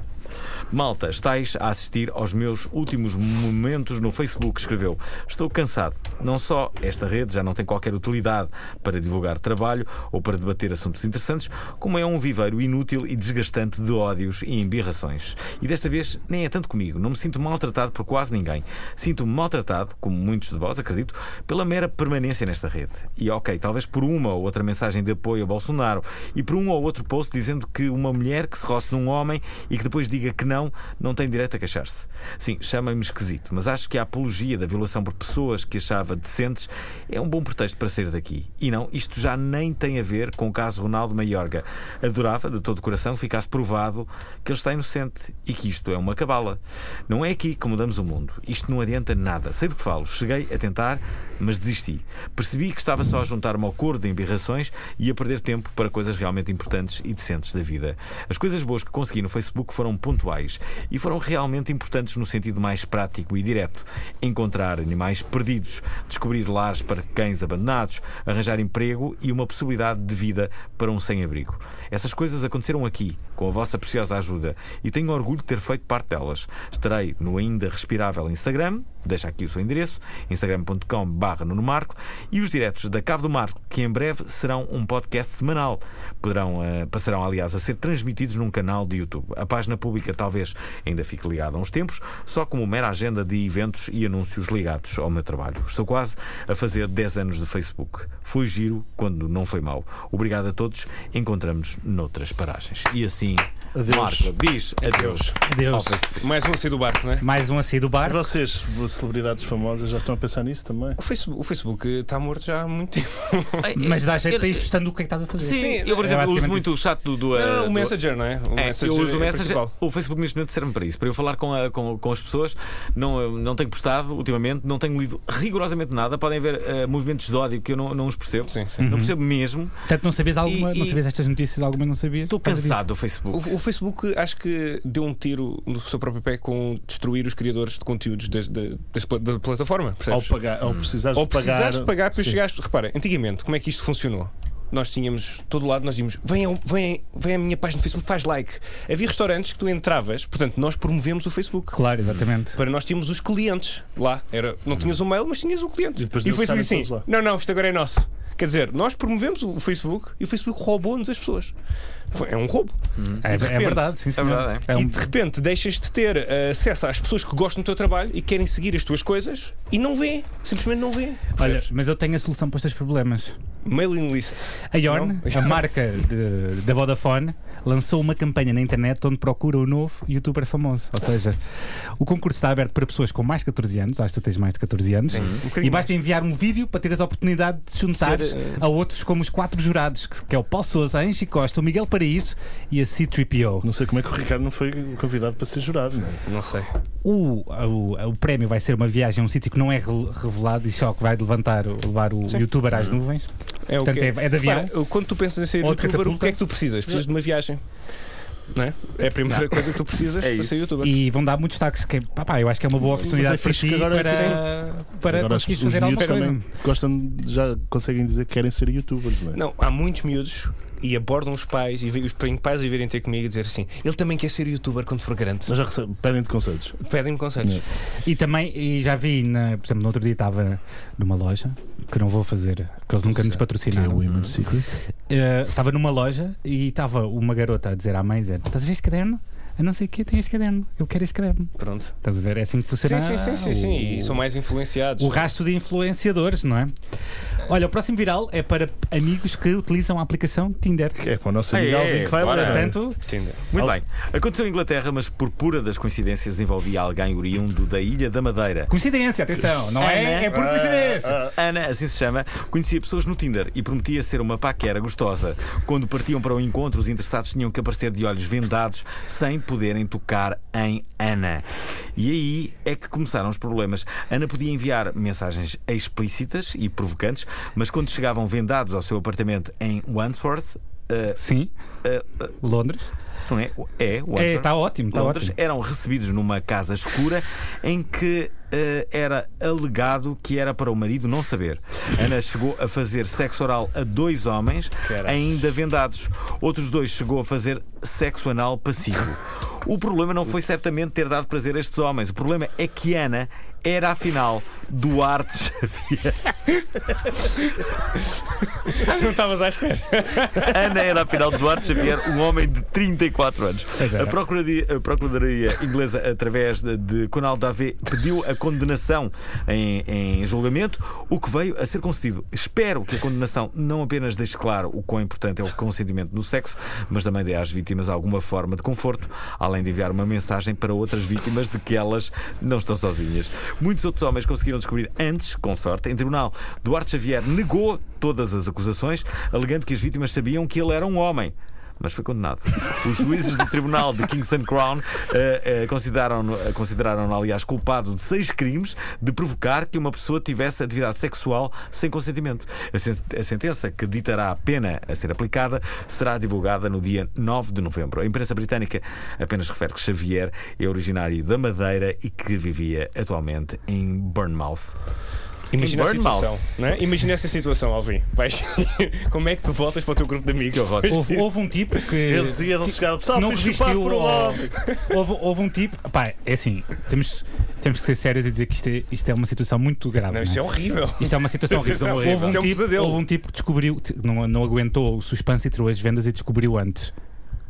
Malta, estáis a assistir aos meus últimos momentos no Facebook, escreveu. Estou cansado. Não só esta rede já não tem qualquer utilidade para divulgar trabalho ou para debater assuntos interessantes, como é um viveiro inútil e desgastante de ódios e embirrações. E desta vez nem é tanto comigo. Não me sinto maltratado por quase ninguém. Sinto-me maltratado, como muitos de vós, acredito, pela mera permanência nesta rede. E ok, talvez por uma ou outra mensagem de apoio a Bolsonaro e por um ou outro post dizendo que uma mulher que se roce num homem e que depois diga que não, não tem direito a queixar-se. Sim, chamem-me esquisito, mas acho que a apologia da violação por pessoas que achava decentes é um bom pretexto para sair daqui. E não, isto já nem tem a ver com o caso Ronaldo Maiorga. Adorava, de todo o coração, ficasse provado que ele está inocente e que isto é uma cabala. Não é aqui que mudamos o mundo. Isto não adianta nada. Sei do que falo. Cheguei a tentar, mas desisti. Percebi que estava só a juntar-me ao coro de embirrações e a perder tempo para coisas realmente importantes e decentes da vida. As coisas boas que consegui no Facebook foram pontuais e foram realmente importantes no sentido mais prático e direto. Encontrar animais perdidos, descobrir lares para cães abandonados, arranjar emprego e uma possibilidade de vida para um sem-abrigo. Essas coisas aconteceram aqui, com a vossa preciosa ajuda, e tenho orgulho de ter feito parte delas. Estarei no ainda respirável Instagram, deixa aqui o seu endereço, instagram.com barra Marco, e os diretos da Cave do Marco, que em breve serão um podcast semanal. Poderão, eh, passarão, aliás, a ser transmitidos num canal de YouTube. A página pública talvez ainda fique ligada a uns tempos, só como mera agenda de eventos e anúncios ligados ao meu trabalho. Estou quase a fazer 10 anos de Facebook. Foi giro quando não foi mau. Obrigado a todos. Encontramos noutras paragens. E assim, Adeus. Marco, diz adeus. Adeus. Facebook. Mais um a sair do barco, não é? Mais um a sair do E bar. vocês, celebridades famosas, já estão a pensar nisso também? O Facebook, o Facebook está morto já há muito tempo. Mas dá jeito Eu- para ir testando o que é que estás a fazer. Sim, Sim, eu, por é exemplo, uso basicamente muito o chat do. do, Não, não, eh, o do- Messenger, não é? O É, Messenger eu uso o é Messenger. principal. O Facebook neste momento serve para isso, para eu falar com, a- com, com as pessoas. Não, não tenho postado ultimamente, não tenho lido rigorosamente nada. Podem haver eh, movimentos de ódio que eu não, não os percebo. Sim, sim. Não percebo mesmo. Portanto, não sabias alguma, E- não sabias estas notícias, alguma não sabias? Estou cansado do Facebook. O, o Facebook acho que deu um tiro no seu próprio pé com destruir os criadores de conteúdos das- da, plataforma. Ao, Percebes? pagar, ao precisares Ou de pagar. precisares de pagar para chegares. Repara, antigamente, como é que isto funcionou? Nós tínhamos, todo lado, nós dizíamos: vem, ao- vem, vem à minha página do Facebook, faz like. Havia restaurantes que tu entravas, portanto, nós promovemos o Facebook. Claro, exatamente. Para nós tínhamos os clientes lá. Era, não tinhas um mail, mas tinhas um cliente. E E o eles Facebook disse estarem assim: não, não, isto agora é nosso. Quer dizer, nós promovemos o Facebook e o Facebook roubou-nos as pessoas. É um roubo. É, E de é repente- verdade, sim, É senhor. verdade, É E um- de repente deixas de ter eh, acesso às pessoas que gostam do teu trabalho e querem seguir as tuas coisas e não vê. Simplesmente não vê. Olha, mas eu tenho a solução para os teus problemas. Mailing list. A Yorn, Não? a marca de- da Vodafone, lançou uma campanha na internet onde procura o novo youtuber famoso. Ou seja, o concurso está aberto para pessoas com mais de 14 anos, acho que tu tens mais de 14 anos, um bocadinho e basta enviar um vídeo para teres a oportunidade de se juntar Ser, eh, a outros como os quatro jurados, que é o Paulo Sousa, a Angie Costa, o Miguel Paraíso e a C-3PO. Não sei como é que o Ricardo não foi convidado para ser jurado, não é? Não sei. O, o, o prémio vai ser uma viagem a um sítio que não é re- revelado e só que vai levantar, levar o Sim. youtuber às nuvens. É o Portanto, que é- é de avião? Repara, quando tu pensas em ser Ou youtuber, o que é que tu precisas? Precisas de uma viagem. Não é? é a primeira coisa que tu precisas É para isso. ser youtuber. E vão dar muitos destaques. Que, pá, pá, eu acho que é uma boa oportunidade é para ti que agora- para, para Agora os fazer alguma miúdos coisa. também Gostam, já conseguem dizer que querem ser youtubers, não é? Não, há muitos miúdos e abordam os pais e os pais a virem ter comigo e dizer assim: ele também quer ser youtuber quando for grande. Mas já pedem-te conselhos. Pedem-me conselhos. E também, e já vi, na, por exemplo, no outro dia estava numa loja, que não vou fazer, que eles nunca nos Que é patrocinaram. o Women's Secret. Eh, Estava numa loja e estava uma garota a dizer à mãe: dizer, Estás a ver este caderno? A não sei o que tem este caderno. Eu quero este caderno. Pronto. Estás a ver? É assim que Sim, funciona. sim, sim, sim, sim. E o- são mais influenciados. O rastro de influenciadores, não é? Olha, o próximo viral é para amigos que utilizam a aplicação Tinder. Que é para o nosso Ah, amigo é? Alvin que vai Bora. ler. Portanto, Tinder. Muito bem. Aconteceu em Inglaterra, mas por pura das coincidências envolvia alguém oriundo da Ilha da Madeira. coincidência, atenção, não é? É por coincidência. Ana, assim se chama, conhecia pessoas no Tinder e prometia ser uma paquera gostosa. Quando partiam para o encontro, os interessados tinham que aparecer de olhos vendados sem poderem tocar em Ana. E aí é que começaram os problemas. Ana podia enviar mensagens explícitas e provocantes, mas quando chegavam vendados ao seu apartamento em Wandsworth. uh, Sim, uh, uh, Londres. não é? É, É, Wandsworth. está ótimo, está Londres ótimo. eram recebidos numa casa escura em que era alegado que era para o marido não saber. Ana chegou a fazer sexo oral a dois homens, ainda vendados. Outros dois chegou a fazer sexo anal passivo. O problema não foi certamente ter dado prazer a estes homens. O problema é que Ana era afinal Duarte Xavier. Não estavas à espera. Ana era afinal Duarte Xavier, um homem de 34 anos. A Procuradoria, a Procuradoria Inglesa, através de, de Conal Davé, pediu a condenação em, em julgamento, o que veio a ser concedido. Espero que a condenação não apenas deixe claro o quão importante é o consentimento no sexo, mas também dê às vítimas alguma forma de conforto, além de enviar uma mensagem para outras vítimas de que elas não estão sozinhas. Muitos outros homens conseguiram descobrir antes, com sorte, em tribunal. Duarte Xavier negou todas as acusações, alegando que as vítimas sabiam que ele era um homem. Mas foi condenado. Os juízes do Tribunal de Kingston Crown eh, eh, consideraram-no, eh, consideraram-no, aliás, culpado de seis crimes de provocar que uma pessoa tivesse atividade sexual sem consentimento. A, sen- a sentença que ditará a pena a ser aplicada será divulgada no dia 9 de novembro. A imprensa britânica apenas refere que Xavier é originário da Madeira e que vivia atualmente em Bournemouth. Imagina a Bournemouth. situação, não é? Imagina essa situação, Alvin. Vais... Como é que tu voltas para o teu grupo de amigos? Houve, houve um tipo que. Ele dizia, ele chegava, pessoal, não resistiu por um ao- houve, houve um tipo. Pá, é assim, temos, temos que ser sérios e dizer que isto é, isto é uma situação muito grave. Não, isso é não horrível. Isto é uma situação Isso é horrível. Houve, um é um tipo, pesadelo. houve um tipo que descobriu, não, não aguentou o suspense e tirou as vendas e descobriu antes.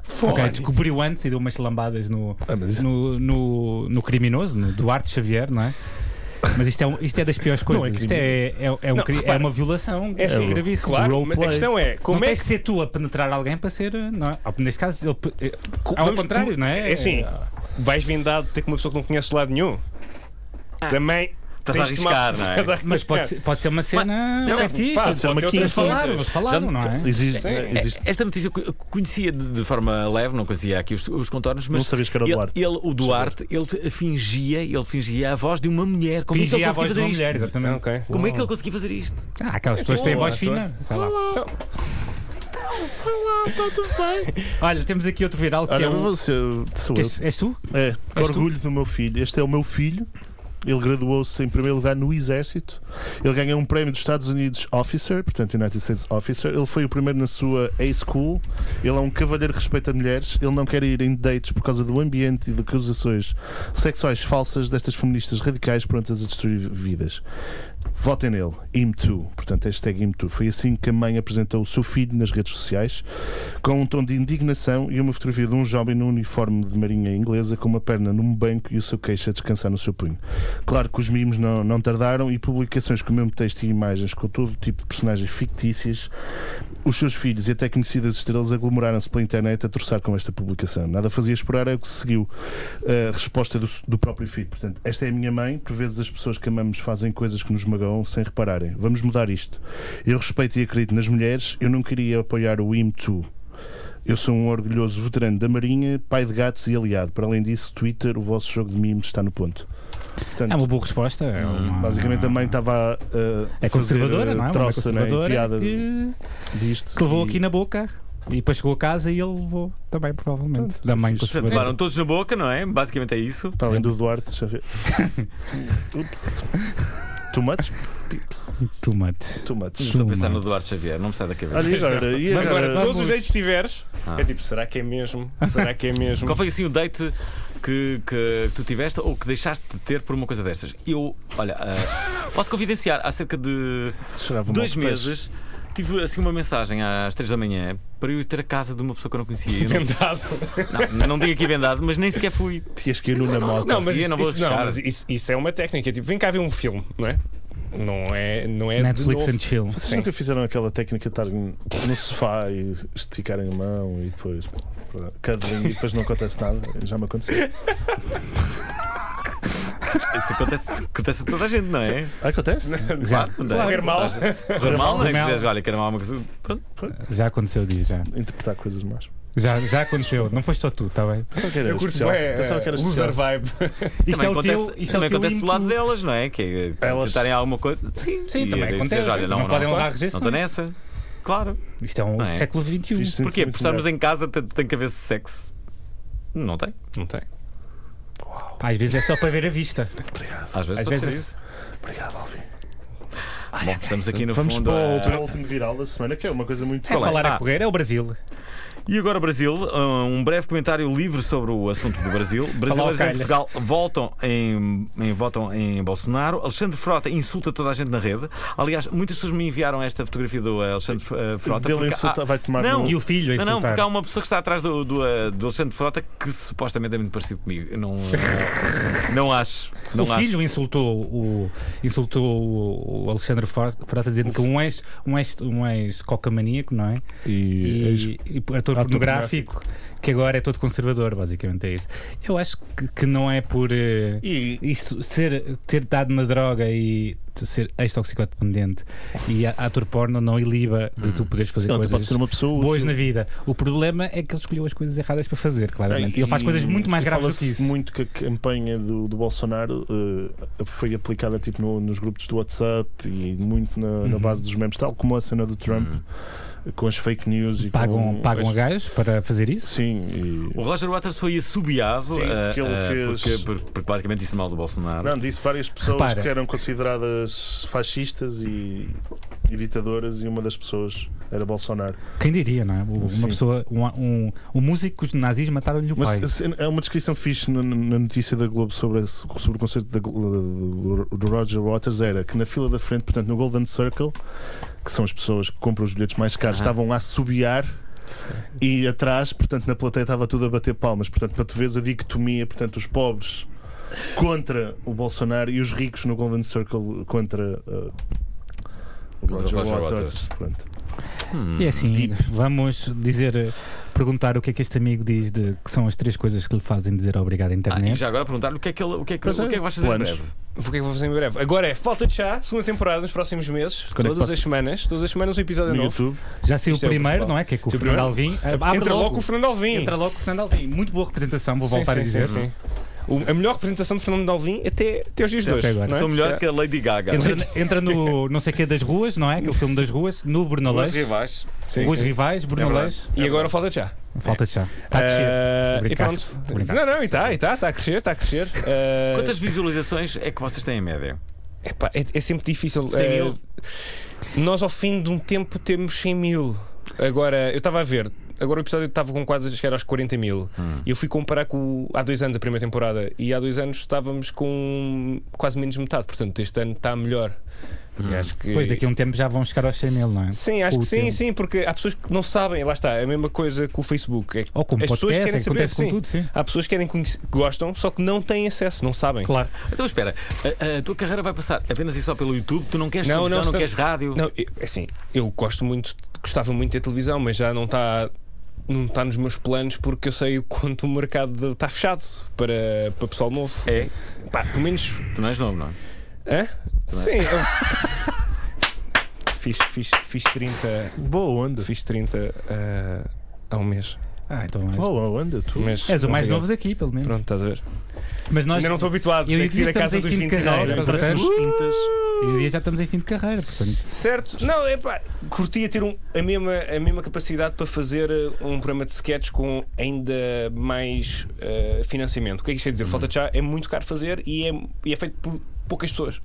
Ok, Fónix. descobriu antes e deu umas lambadas no, Ah, isso- no, no, no criminoso, no Duarte Xavier, não é? Mas isto é, um- isto é das piores Não é coisas. isto é, é, é, um Não, cri- é repara, uma violação É assim, gravíssima. claro, mas a questão é, como não é tens que ser tu a penetrar alguém para ser. Não é? Neste caso, ele, pe- ao Vamos- contrário, não é? É assim, vais vendado ter com uma pessoa que não conhece de lado nenhum. Também. Estás a arriscar, não é? Mas pode ser, pode ser uma cena Não, fictícia. pá, Pode ser uma quinta. falaram, falaram, não é? Existe, Sim. existe. Esta notícia eu co- conhecia de, de forma leve, não conhecia aqui os, os contornos, mas Não sabias que era o Duarte. ele- o Duarte, ele fingia, ele fingia a voz de uma mulher. Como é que Fingia ele a voz de uma fazer mulher, isto? exatamente. Ok. Como é que ele conseguia fazer isto? Ah, aquelas pessoas têm voz fina. Sei lá. Então, Olha, temos aqui outro viral que Olha, é o. você, sou eu. és, és tu? É, que És tu? orgulho do meu filho. Este é o meu filho. Ele graduou-se em primeiro lugar no Exército. Ele ganhou um prémio dos Estados Unidos Officer, portanto, United States Officer. Ele foi o primeiro na sua A-School. Ele é um cavalheiro que respeita mulheres. Ele não quer ir em dates por causa do ambiente e de acusações sexuais falsas destas feministas radicais prontas a destruir vidas. Votem nele, IM2, portanto, hashtag IM2. Foi assim que a mãe apresentou o seu filho nas redes sociais, com um tom de indignação e uma fotografia de um jovem no uniforme de marinha inglesa com uma perna num banco e o seu queixo a descansar no seu punho. Claro que os mimos não, não tardaram e publicações com o mesmo texto e imagens com todo tipo de personagens fictícias. Os seus filhos e até conhecidas estrelas aglomeraram-se pela internet a torçar com esta publicação. Nada fazia esperar é o que se seguiu. A resposta do, do próprio filho. Portanto, esta é a minha mãe. Por vezes as pessoas que amamos fazem coisas que nos magoam sem repararem. Vamos mudar isto. Eu respeito e acredito nas mulheres. Eu não queria apoiar o IM2. Eu sou um orgulhoso veterano da Marinha, pai de gatos e aliado. Para além disso, Twitter, o vosso jogo de mimos está no ponto. Portanto, É uma boa resposta. É uma... Basicamente a mãe estava a, É conservadora, não é? Mãe troça, né, conservadora piada que, disto. que levou e- aqui na boca. E depois chegou a casa e ele levou também, provavelmente. Da mãe Portanto, levaram todos na boca, não é? Basicamente é isso. Para além do Duarte, já vê. Ups. Too much? Pips. Too much. Too much. Estou a pensar no Duarte Xavier, não me sai da cabeça. Olha, agora? E Agora, agora? todos os dates que tiveres, Ah. é tipo, será que é mesmo? Será que é mesmo? Qual foi assim o date que, que tu tiveste ou que deixaste de ter por uma coisa destas? Eu, olha, ah, posso confidenciar, há cerca de dois de peixe. Tive assim uma mensagem às três da manhã para eu ir ter a casa de uma pessoa que eu não conhecia. Vendado. Não, não digo aqui vendado, mas nem sequer fui. Tinhas que ir no na moto. Não, mas, não vou isso- não, mas isso, isso é uma técnica. Tipo, vem cá ver um filme, não é? Não é, não é de Netflix novo. and chill. Vocês Sim. nunca fizeram aquela técnica de estarem no sofá e esticarem a mão e depois cuddling e depois não acontece nada? Já me aconteceu. Isso acontece, acontece a toda a gente, não é? Acontece? Já, Correr mal. Correr mal, não é? Que dizes, Olha, quero mal uma coisa. Pronto. já aconteceu o dia, já. Interpretar coisas más. Já, já aconteceu. Não foste só tu, está bem? Eu curto bem. Pensava que era Loser vibe. Isto também é o acontece, teu, isto é também o teu acontece do lado delas, não é? Que é Elas- tentarem alguma coisa. Sim, Sim, e também acontece. Olha, não, Não podem não, honrar não rejeições. estou nessa. Claro. Isto é um Não é? século XXI. Porquê? Por estarmos em casa tem, tem que haver sexo. Não tem. Não tem. Pá, Às vezes é só para ver a vista. Às vezes Às vezes é- isso. Obrigado, Alvin. Bom, estamos aqui no Vamos fundo. para o, a- para o último viral da semana, que é uma coisa muito. É falar Ah. a correr, é o Brasil. E agora Brasil, um breve comentário livre sobre o assunto do Brasil. Brasileiros em. Portugal voltam em, em- votam em Bolsonaro. Alexandre Frota insulta toda a gente na rede. Aliás, muitas pessoas me enviaram esta fotografia do Alexandre eh, Frota. Porque insulta, há- vai tomar Não, no- E o filho a Não, não, insultar. porque há uma pessoa que está atrás do, do, eh, do Alexandre Frota que supostamente é muito parecido comigo. Eu não, não acho. Não o acho. filho insultou o, insultou o o Alexandre Frota dizendo que um ex, um ex, um ex coca-maníaco, não é? E, E, e ator ator pornográfico que agora é todo conservador, basicamente é isso. Eu acho que, que não é por eh, e, isso ser ter dado na droga e ser ex-toxicodependente e ator porno não iliba de tu poderes fazer não, coisas pode ser uma pessoa boas útil. na vida. O problema é que ele escolheu as coisas erradas para fazer, claramente. É, ele faz e- coisas muito mais e graves do que isso. muito que a campanha do, do Bolsonaro eh, foi aplicada tipo, no- nos grupos do WhatsApp e muito na, Uhum. na base dos memes, tal como a cena do Trump, com as fake news e Pagam, com, pagam a gajos para fazer isso? Sim, e- O Roger Waters foi assobiado Sim, eh, porque ele eh, fez- porque, porque- porque basicamente disse mal do Bolsonaro. Não, disse várias pessoas Repara. que eram consideradas fascistas e, e ditadoras e uma das pessoas era Bolsonaro. Quem diria, não é? Uma Sim. pessoa, um, um, um músico que os nazis mataram-lhe o pai. Mas é uma descrição fixe na, na notícia da Globo sobre, esse- sobre o concerto da do Roger Waters era que na fila da frente, portanto no Golden Circle, que são as pessoas que compram os bilhetes mais caros, Aham. estavam a subiar e atrás, portanto na plateia estava tudo a bater palmas. Portanto, para tu veres a dicotomia, portanto os pobres contra o Bolsonaro e os ricos no Golden Circle contra uh, o Roger, Roger Waters. Waters. Pronto. Hum. E é assim, Tipo. vamos dizer, perguntar o que é que este amigo diz de que são as três coisas que lhe fazem dizer obrigado à Ah, internet. e já agora perguntar-lhe o que é que, ele, o que, é que, o é, que, é que vais fazer planos. em breve. O que é que vou fazer em breve? Agora é falta de chá, segunda temporada nos próximos meses, Quando é todas passa? as semanas, todas as semanas um episódio No novo. YouTube. Já saiu o Isto é o primeiro, não é? Que é com o Fernando primeiro? Alvim. Abre Entra logo. logo o Fernando Alvim. Entra logo o Fernando Alvim. Muito boa representação, vou Sim, voltar sim, a dizer. sim, sim. O- a melhor representação de Fernando Alvim até, até os dias de hoje. agora. não é? Sou melhor Já- que a Lady Gaga. Entra, entra no não sei o que das ruas, não é? Aquele filme das ruas, no Os Brunalês. rivais. Sim, Ruas sim. Rivais, É Brunalês. verdade. E agora falta de chá. Falta de chá. Está a. Ah, Tô a e brincar. pronto. Tô a brincar. Não, não, e está, e está, está a crescer, está a crescer. Ah, Quantas visualizações é que vocês têm em média? epá, é, é sempre difícil. 100 mil? Ah, nós, ao fim de um tempo, temos 100 mil. Agora, eu estava a ver. Agora o episódio estava com quase a chegar aos 40 mil. Hum. E eu fui comparar com há dois anos, a primeira temporada. E há dois anos estávamos com quase menos de metade. Portanto, este ano está melhor. Hum. Acho que... Depois daqui a um tempo já vão chegar aos 100 mil, não é? Sim, acho Com que sim, tempo. sim, porque há pessoas que não sabem, lá está, é a mesma coisa com o Facebook. É Ou como as pessoas querem saber, acontece com sim. tudo, sim. Há pessoas que querem conhecer, que gostam, só que não têm acesso, não sabem. Claro. Então espera, a, a tua carreira vai passar apenas e só pelo YouTube? Tu não queres Não, televisão, não, não, se- queres rádio? Não, eu- assim, eu gosto muito, gostava muito de ter televisão, mas já não está não está nos meus planos porque eu sei o quanto o mercado está fechado para, para pessoal novo. É? Pá, pelo menos. Tu não és novo, não é? Hã? Sim. eu- fiz, fiz, fiz 30. Boa onda. Fiz 30 ah, há um mês. Ah, então és, oh, anda tu. Mas, és o mais obrigado. novo daqui, pelo menos. Pronto, estás a ver? Mas nós, Ainda não estou habituado. Eu Tenho e que sair da estamos casa dos fim de 29. carreira, estás a ver? E o Dias já estamos em fim de carreira, portanto. Certo? Não, é pá, curtia ter um- a, mesma, a mesma capacidade para fazer uh, um programa de sketches com ainda mais uh, financiamento. O que é que isto quer dizer? Falta de chá é muito caro fazer e é, e é feito por poucas pessoas.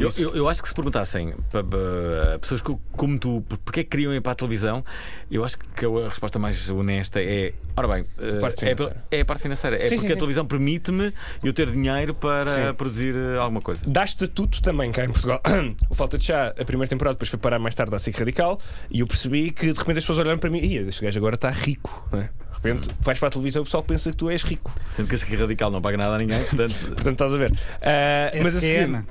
Eu, eu- eu acho que se perguntassem pa- pa- a pessoas co- como tu por- porque é que queriam ir para a televisão, eu acho que a resposta mais honesta é: ora bem, eh, parte é, é a parte financeira. É Sim, porque sim, a sim. televisão permite-me eu ter dinheiro para Sim. produzir eh, alguma coisa. Dá estatuto também cá em Portugal. o Falta de Chá, a primeira temporada, depois foi parar mais tarde à SIC Radical e eu percebi que de repente as pessoas olharam para mim e este gajo agora está rico. Não é? De repente vais para a televisão e o pessoal pensa que tu és rico. Sendo que esse aqui radical não paga nada a ninguém, portanto. Portanto, estás a ver. Ah, mas a seguir. SQN.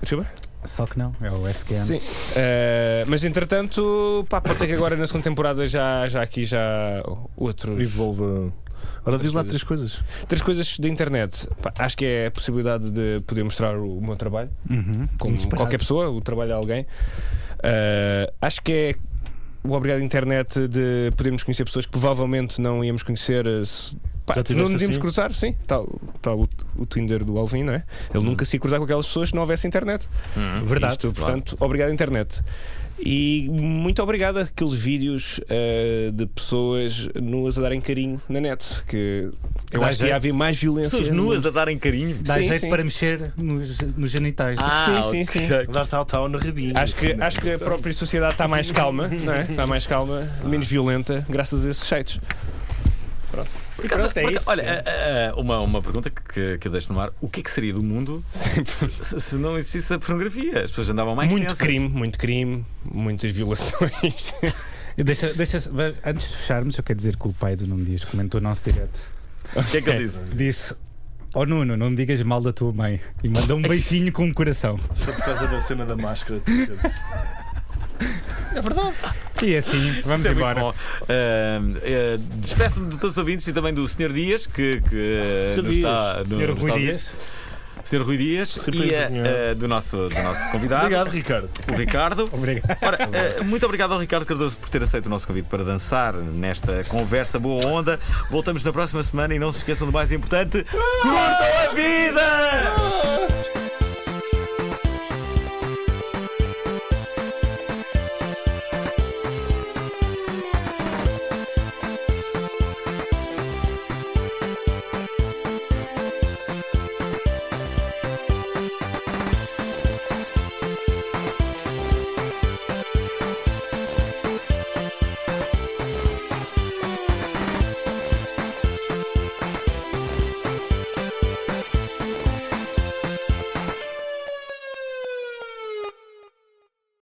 desculpa? Só que não, é o SQN. Sim. Ah, mas entretanto, pá, pode ser que agora na segunda temporada já, já aqui já outros. Evolva. Ora, diz lá três coisas. Três coisas da internet. Pá, acho que é a possibilidade de poder mostrar o, meu trabalho, Uhum. como Inesperado. qualquer pessoa, o trabalho de alguém. Ah, acho que é o obrigado internet de podermos conhecer pessoas que provavelmente não íamos conhecer. eh, se- pá, Já não nos íamos assim? cruzar, sim. Tal, tal o, o Tinder do Alvin, não é? Ele nunca se ia cruzar com aquelas pessoas se não houvesse internet. Verdade. Isto, portanto, obrigado, internet. E muito obrigado àqueles vídeos eh, de pessoas nuas a darem carinho na net. Que eu Dá acho que jeito. ia haver mais violência. Pessoas nuas a darem carinho. Dá Sim, jeito sim. para mexer nos, nos genitais. Ah, sim, sim, sim. Dar tal, tal no rabinho. Acho que, acho que a própria sociedade está mais calma, não é? Está mais calma, menos violenta, graças a esses sites. Por acaso- Pronto, é por acaso- isso. olha, ah, uma, uma pergunta que, que, eu deixo no ar: o que é que seria do mundo se, se não existisse a pornografia? As pessoas andavam mais muito tensas. crime, muito crime, muitas violações. Deixa, deixa, antes de fecharmos, eu quero dizer que o pai do Nuno Dias comentou o nosso direto. O que é que ele disse? Disse: Ó Nuno, não digas mal da tua mãe. E mandou um beijinho com um coração. Foi por causa da cena da máscara, de certeza. E assim, vamos Isso é embora. Ah, ah, Despeço-me de todos os ouvintes e também do Sr. Dias, que, que ah, Sr. Dias. está. no- nos Rui. Dias. Sr. Rui Dias Sempre e ah, do, nosso, do nosso convidado, Obrigado, Ricardo. o Ricardo. Obrigado. Ora, ah, muito obrigado ao Ricardo Cardoso por ter aceito o nosso convite para dançar nesta conversa boa onda. Voltamos na próxima semana e não se esqueçam do mais importante: curtam a vida!